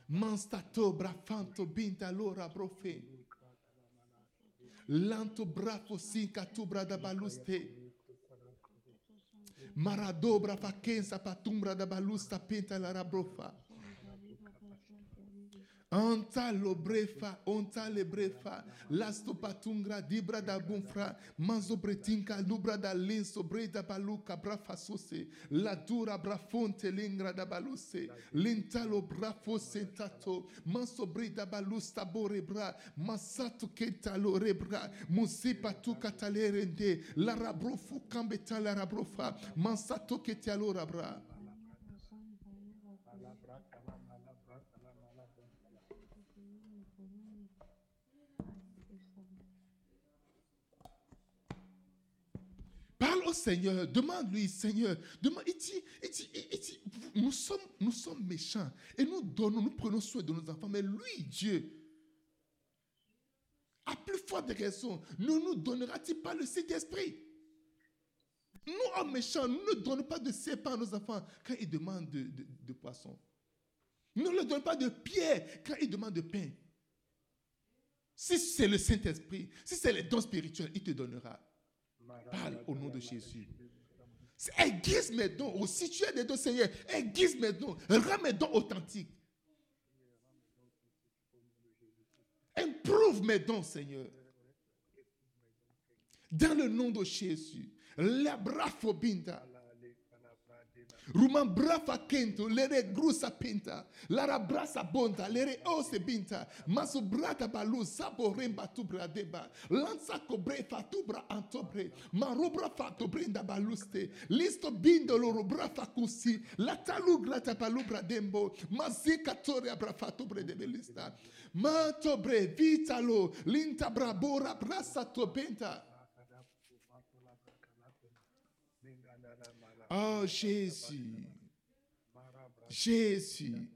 Manstato brafanto binta lora brofe. Lanto brafo sinka tubra da baluste. Maradobra fakensa patumbra da balusta pinta la rabrofa. Anta lo brefa, onta le brefa, lasto patungra, dibra da bunfra, manzo bretinka, lubra da linso, breda baluka, brafa sose, la dura brafonte lingra da baluse, lintalo brafo sentato, manso breda balusta borebra, masato ketalo rebra, musipa tu katalerende, la rabrofu kambeta la rabrofa, mansato ketalo rabra. Parle au Seigneur, demande-lui, Seigneur, demande, il dit, il dit, nous sommes, méchants et nous donnons, nous prenons soin de nos enfants, mais lui, Dieu, à plus forte raison, ne nous donnera-t-il pas le Saint-Esprit? Nous, hommes méchants, nous ne donnons pas de serpent à nos enfants quand ils demandent de, de, de poisson. Nous ne leur donnons pas de pierre quand ils demandent de pain. Si c'est le Saint-Esprit, si c'est les dons spirituels, il te donnera. Parle au nom de Jésus. Aiguise mes dons. Aussi, tu as des dons, Seigneur. Aiguise mes dons. Rends mes dons authentiques. Improve mes dons, Seigneur. Dans le nom de Jésus. La brafobinda. Ruman brafa kento, lere grusa pinta, lara brasa bonta, lere ose binta, maso brata balu, sabo tubra deba, lanza cobre fatubra antobre, marubra fatobrinda baluste, listo bindo loro brafa kusi, la talu grata balubra dembo, mazika toria brafatobre de belista, mantobre vitalo, linta brabora brasa tobenta. Oh Jésus. Jésus.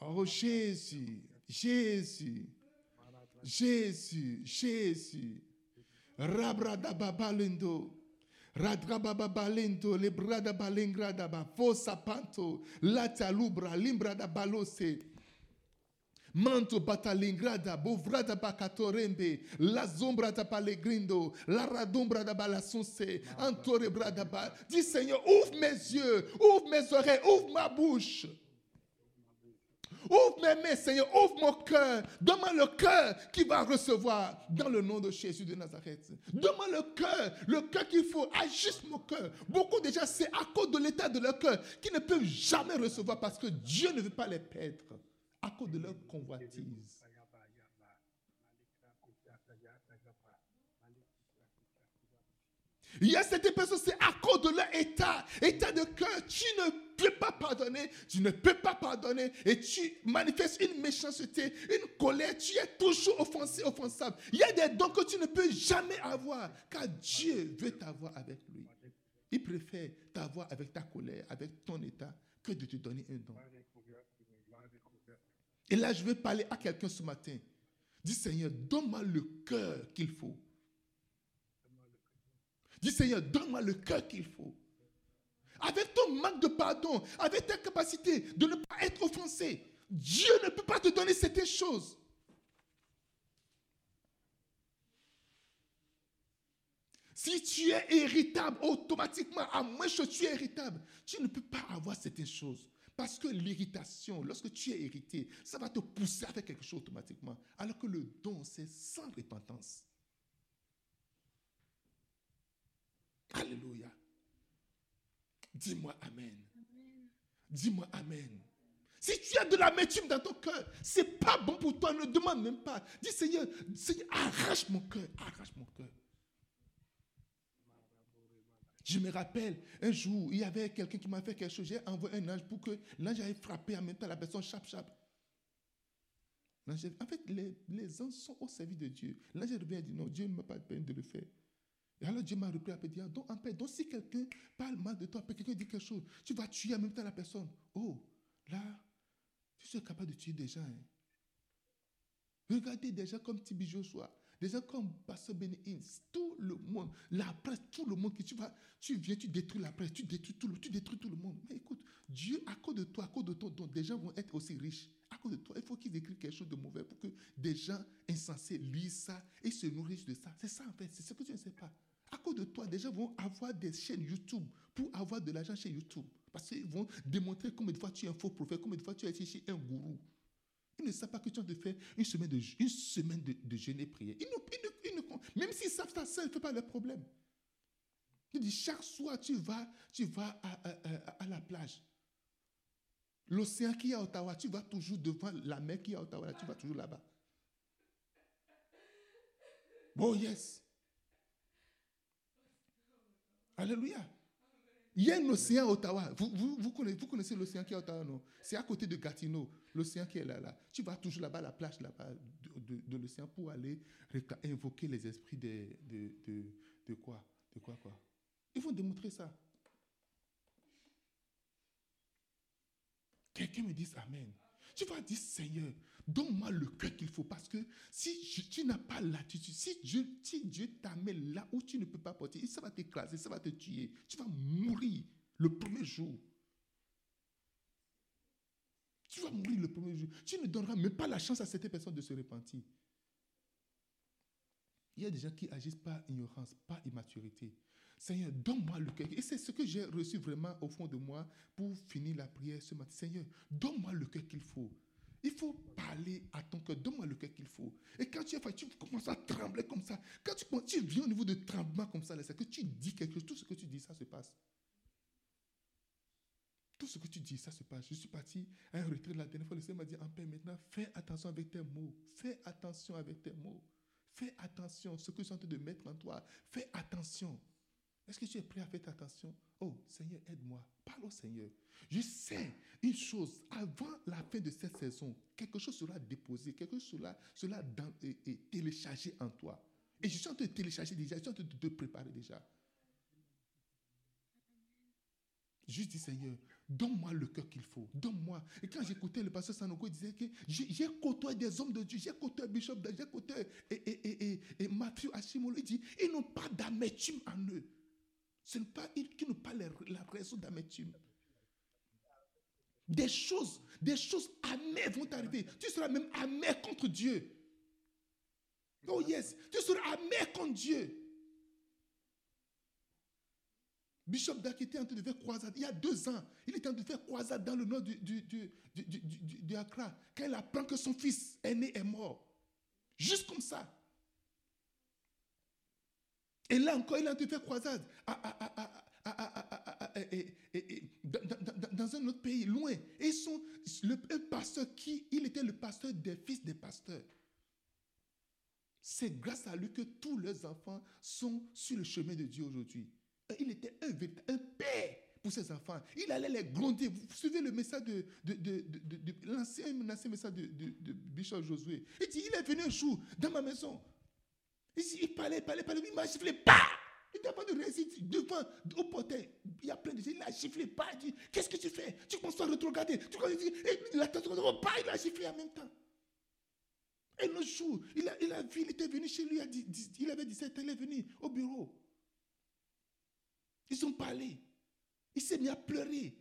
Oh Jésus. Jésus. Jésus. Jésus. Rabrada babalendo. Radrababa balento, lebrada balengradaba, fosa panto, lata lubra, limbrada balose. Manto batalingrada, bovrada bakatorembe, la zombra da balegrindo, la radombra da antore brada ba. Dis Seigneur, ouvre mes yeux, ouvre mes oreilles, ouvre ma bouche. Ouvre mes mains, Seigneur, ouvre mon cœur. Donne-moi le cœur qui va recevoir dans le nom de Jésus de Nazareth. Donne-moi le cœur, le cœur qu'il faut. Ajuste mon cœur. Beaucoup déjà, c'est à cause de l'état de leur cœur qu'ils ne peuvent jamais recevoir parce que Dieu ne veut pas les perdre à cause de leur convoitise. Il y a certaines personnes, c'est à cause de leur état, état de cœur. Tu ne peux pas pardonner, tu ne peux pas pardonner et tu manifestes une méchanceté, une colère. Tu es toujours offensé, offensable. Il y a des dons que tu ne peux jamais avoir car Dieu veut t'avoir avec lui. Il préfère t'avoir avec ta colère, avec ton état, que de te donner un don. Et là, je vais parler à quelqu'un ce matin. Dis Seigneur, donne-moi le cœur qu'il faut. Dis Seigneur, donne-moi le cœur qu'il faut. Avec ton manque de pardon, avec ta capacité de ne pas être offensé, Dieu ne peut pas te donner certaines choses. Si tu es irritable automatiquement, à moins que tu es irritable, tu ne peux pas avoir certaines choses. Parce que l'irritation, lorsque tu es irrité, ça va te pousser à faire quelque chose automatiquement. Alors que le don, c'est sans repentance. Alléluia. Dis-moi Amen. Dis-moi Amen. Si tu as de l'amertume dans ton cœur, c'est pas bon pour toi. Ne demande même pas. Dis Seigneur, Seigneur, arrache mon cœur, arrache mon cœur. Je me rappelle, un jour, il y avait quelqu'un qui m'a fait quelque chose. J'ai envoyé un ange pour que l'ange aille frapper en même temps la personne chap chap. En fait, les, les anges sont au service de Dieu. L'ange revient et dit non, Dieu ne m'a pas peine de le faire. Et alors Dieu m'a repris à dire, donc en paix, donc si quelqu'un parle mal de toi, quelqu'un dit quelque chose, tu vas tuer en même temps la personne. Oh, là, tu suis capable de tuer des gens. hein. Regardez des gens comme Tibi Joshua, des gens comme Pastor Benny tout le monde, la presse, tout le monde, que tu vas, tu viens, tu détruis la presse, tu détruis tout le, tu détruis tout le monde. Mais écoute, Dieu, à cause de toi, à cause de ton don, des gens vont être aussi riches. À cause de toi, il faut qu'ils écrivent quelque chose de mauvais pour que des gens insensés lisent ça et se nourrissent de ça. C'est ça en fait, c'est ce que tu ne sais pas. À cause de toi, des gens vont avoir des chaînes YouTube pour avoir de l'argent chez YouTube. Parce qu'ils vont démontrer combien de fois tu es un faux prophète, combien de fois tu été chez un gourou. Ils ne savent pas que tu as de faire une semaine de, une semaine de, jeûne et prière. Ils ne, ils ne- ils ne- même s'ils savent ça, ça ne fait pas leur problème. Il dit, chaque soir, tu vas, tu vas à- à la plage. L'océan qui est à Ottawa, tu vas toujours devant la mer qui est à Ottawa, tu vas toujours là-bas. Oh yes. Alléluia. Il y a un océan à Ottawa. Vous, vous, vous connaissez, l'océan qui est à Ottawa, non? C'est à côté de Gatineau, l'océan qui est là, là. Tu vas toujours là-bas, la plage là-bas de, l'océan pour aller invoquer les esprits de, de, quoi? De quoi, quoi? Ils vont démontrer ça. Quelqu'un me dise Amen. Tu vas dire Seigneur, donne-moi le cœur qu'il faut parce que si tu n'as pas l'attitude, si Dieu, si Dieu t'amène là où tu ne peux pas porter, ça va t'écraser, ça va te tuer. Tu vas mourir le premier jour. Tu vas mourir le premier jour. Tu ne donneras même pas la chance à cette personne de se repentir. Il y a des gens qui agissent par ignorance, par immaturité. Seigneur, donne-moi le cœur. Et c'est ce que j'ai reçu vraiment au fond de moi pour finir la prière ce matin. Seigneur, donne-moi le cœur qu'il faut. Il faut parler à ton cœur. Donne-moi le cœur qu'il faut. Et quand tu es fatigué, tu commences à trembler comme ça. Quand tu, viens au niveau de tremblement comme ça, c'est que tu dis quelque chose. Tout ce que tu dis, ça se passe. Tout ce que tu dis, ça se passe. Je suis parti à un retrait la dernière fois. Le Seigneur m'a dit en paix maintenant, fais attention avec tes mots. Fais attention avec tes mots. Fais attention. Ce que je suis en train de mettre en toi, fais attention. Est-ce que tu es prêt à faire attention? Oh, Seigneur, aide-moi. Parle au Seigneur. Je sais une chose. Avant la fin de cette saison, quelque chose sera déposé, quelque chose sera, téléchargé en toi. Et je suis en train de télécharger déjà, je suis en train de te préparer déjà. Juste dis Seigneur, donne-moi le cœur qu'il faut. Donne-moi. Et quand j'écoutais le pasteur Sanogo, il disait que j'ai côtoyé des hommes de Dieu, j'ai côtoyé Bishop, j'ai côtoyé et, et, et, et, et Mathieu Ashimolo. Il dit, ils n'ont pas d'amertume en eux. Ce n'est pas il qui nous parle la raison d'amertume. Des choses, des choses amères vont t'arriver. Tu seras même amer contre Dieu. Oh yes, tu seras amer contre Dieu. Bishop Dak était en train de faire croisade. Il y a deux ans, il était en train de faire croisade dans le nord du, du, du, du, Accra. Quand il apprend que son fils aîné est mort. Juste comme ça. Et là encore, il train de faire croisade dans un autre pays, loin. Et ils sont le pasteur qui, il était le pasteur des fils des pasteurs. C'est grâce à lui que tous leurs enfants sont sur le chemin de Dieu aujourd'hui. Il était un, un père pour ses enfants. Il allait les gronder. Vous suivez le message de, de, de, l'ancien, message de, Bishop Josué. Il dit, il est venu un jour dans ma maison. Il, dit, il parlait, parlait, parlait, il m'a giflé, pas. Il n'a pas de réussite devant, au portail. Il y a plein de gens. Il a giflé, pas. Il dit, qu'est-ce que tu fais? Tu commences à regarder. Tu commences à dire, il a pas, il a giflé en même temps. Et le jour, il a, il a vu, il était venu chez lui, il avait 17 ans, il est venu au bureau. Ils ont parlé. Il s'est mis à pleurer.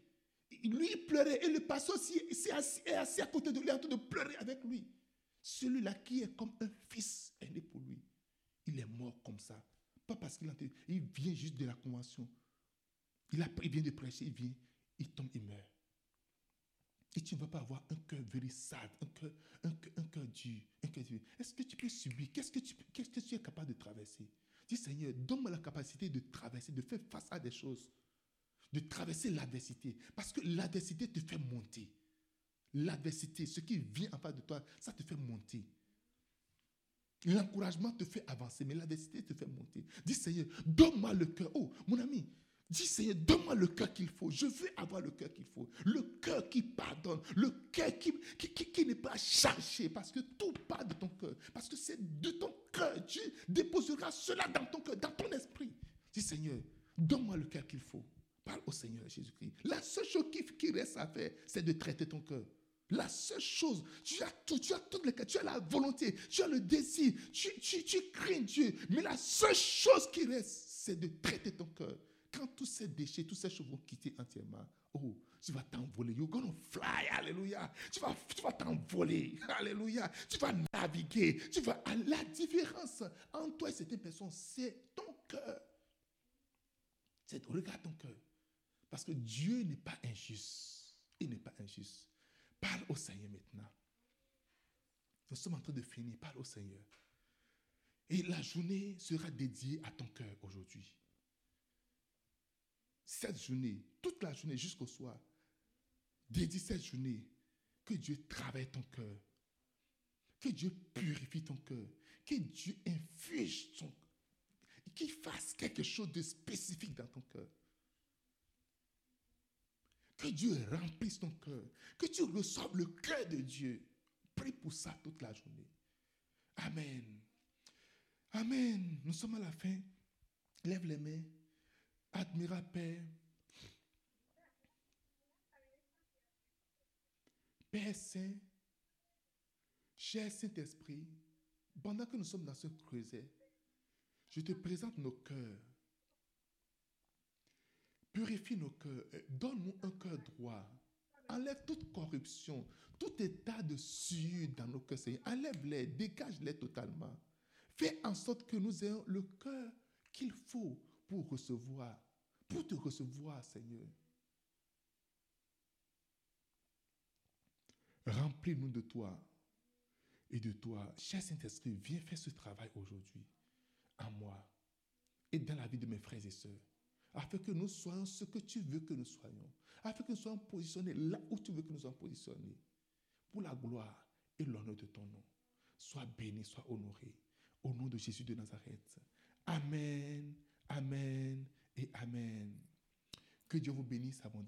Lui, il pleurait. Et le pasteur est assis, est assis à côté de lui, en train de pleurer avec lui. Celui-là qui est comme un fils aîné pour lui. Il est mort comme ça. Pas parce qu'il il vient juste de la convention. Il, a, il vient de prêcher, il vient, il tombe, il meurt. Et tu ne vas pas avoir un cœur sad, un cœur, un, un cœur dur, un cœur dur. Est-ce que tu peux subir? Qu'est-ce qu'est-ce que tu es capable de traverser? Dis Seigneur, donne-moi la capacité de traverser, de faire face à des choses, de traverser l'adversité. Parce que l'adversité te fait monter. L'adversité, ce qui vient en face de toi, ça te fait monter. L'encouragement te fait avancer, mais l'adversité te fait monter. Dis Seigneur, donne-moi le cœur. Oh, mon ami, Dis Seigneur, donne-moi le cœur qu'il faut. Je veux avoir le cœur qu'il faut. Le cœur qui pardonne. Le cœur qui, qui, n'est pas chargé. Parce que tout part de ton cœur. Parce que c'est de ton cœur. Dieu déposera cela dans ton cœur, dans ton esprit. Dis Seigneur, donne-moi le cœur qu'il faut. Parle au Seigneur Jésus-Christ. La seule chose qui, qui reste à faire, c'est de traiter ton cœur. La seule chose, tu as tout, tu as toutes les tu as la volonté, tu as le désir, tu, tu, tu crains Dieu. Mais la seule chose qui reste, c'est de traiter ton cœur. Quand tous ces déchets, tous ces choses vont quitter entièrement, oh, tu vas t'envoler. You're to fly. Alléluia. Tu vas, tu vas t'envoler. Alléluia. Tu vas naviguer. Tu vas. La différence entre toi et cette personne, c'est ton cœur. C'est, regarde ton cœur. Parce que Dieu n'est pas injuste. Il n'est pas injuste. Parle au Seigneur maintenant. Nous sommes en train de finir. Parle au Seigneur. Et la journée sera dédiée à ton cœur aujourd'hui cette journée, toute la journée jusqu'au soir, dédie cette journée, que Dieu travaille ton cœur, que Dieu purifie ton cœur, que Dieu infuse ton qu'il fasse quelque chose de spécifique dans ton cœur. Que Dieu remplisse ton cœur, que tu reçoives le cœur de Dieu. Prie pour ça toute la journée. Amen. Amen. Nous sommes à la fin. Lève les mains. Admirable Père, Père Saint, cher Saint-Esprit, pendant que nous sommes dans ce creuset, je te présente nos cœurs. Purifie nos cœurs. Donne-nous un cœur droit. Enlève toute corruption, tout état de suie dans nos cœurs, Seigneur. Enlève-les, dégage-les totalement. Fais en sorte que nous ayons le cœur qu'il faut pour recevoir, pour te recevoir, Seigneur. Remplis-nous de toi et de toi. Cher Saint-Esprit, viens faire ce travail aujourd'hui en moi et dans la vie de mes frères et sœurs, afin que nous soyons ce que tu veux que nous soyons, afin que nous soyons positionnés là où tu veux que nous soyons positionnés, pour la gloire et l'honneur de ton nom. Sois béni, sois honoré. Au nom de Jésus de Nazareth. Amen. Amen et Amen. Que Dieu vous bénisse abondamment.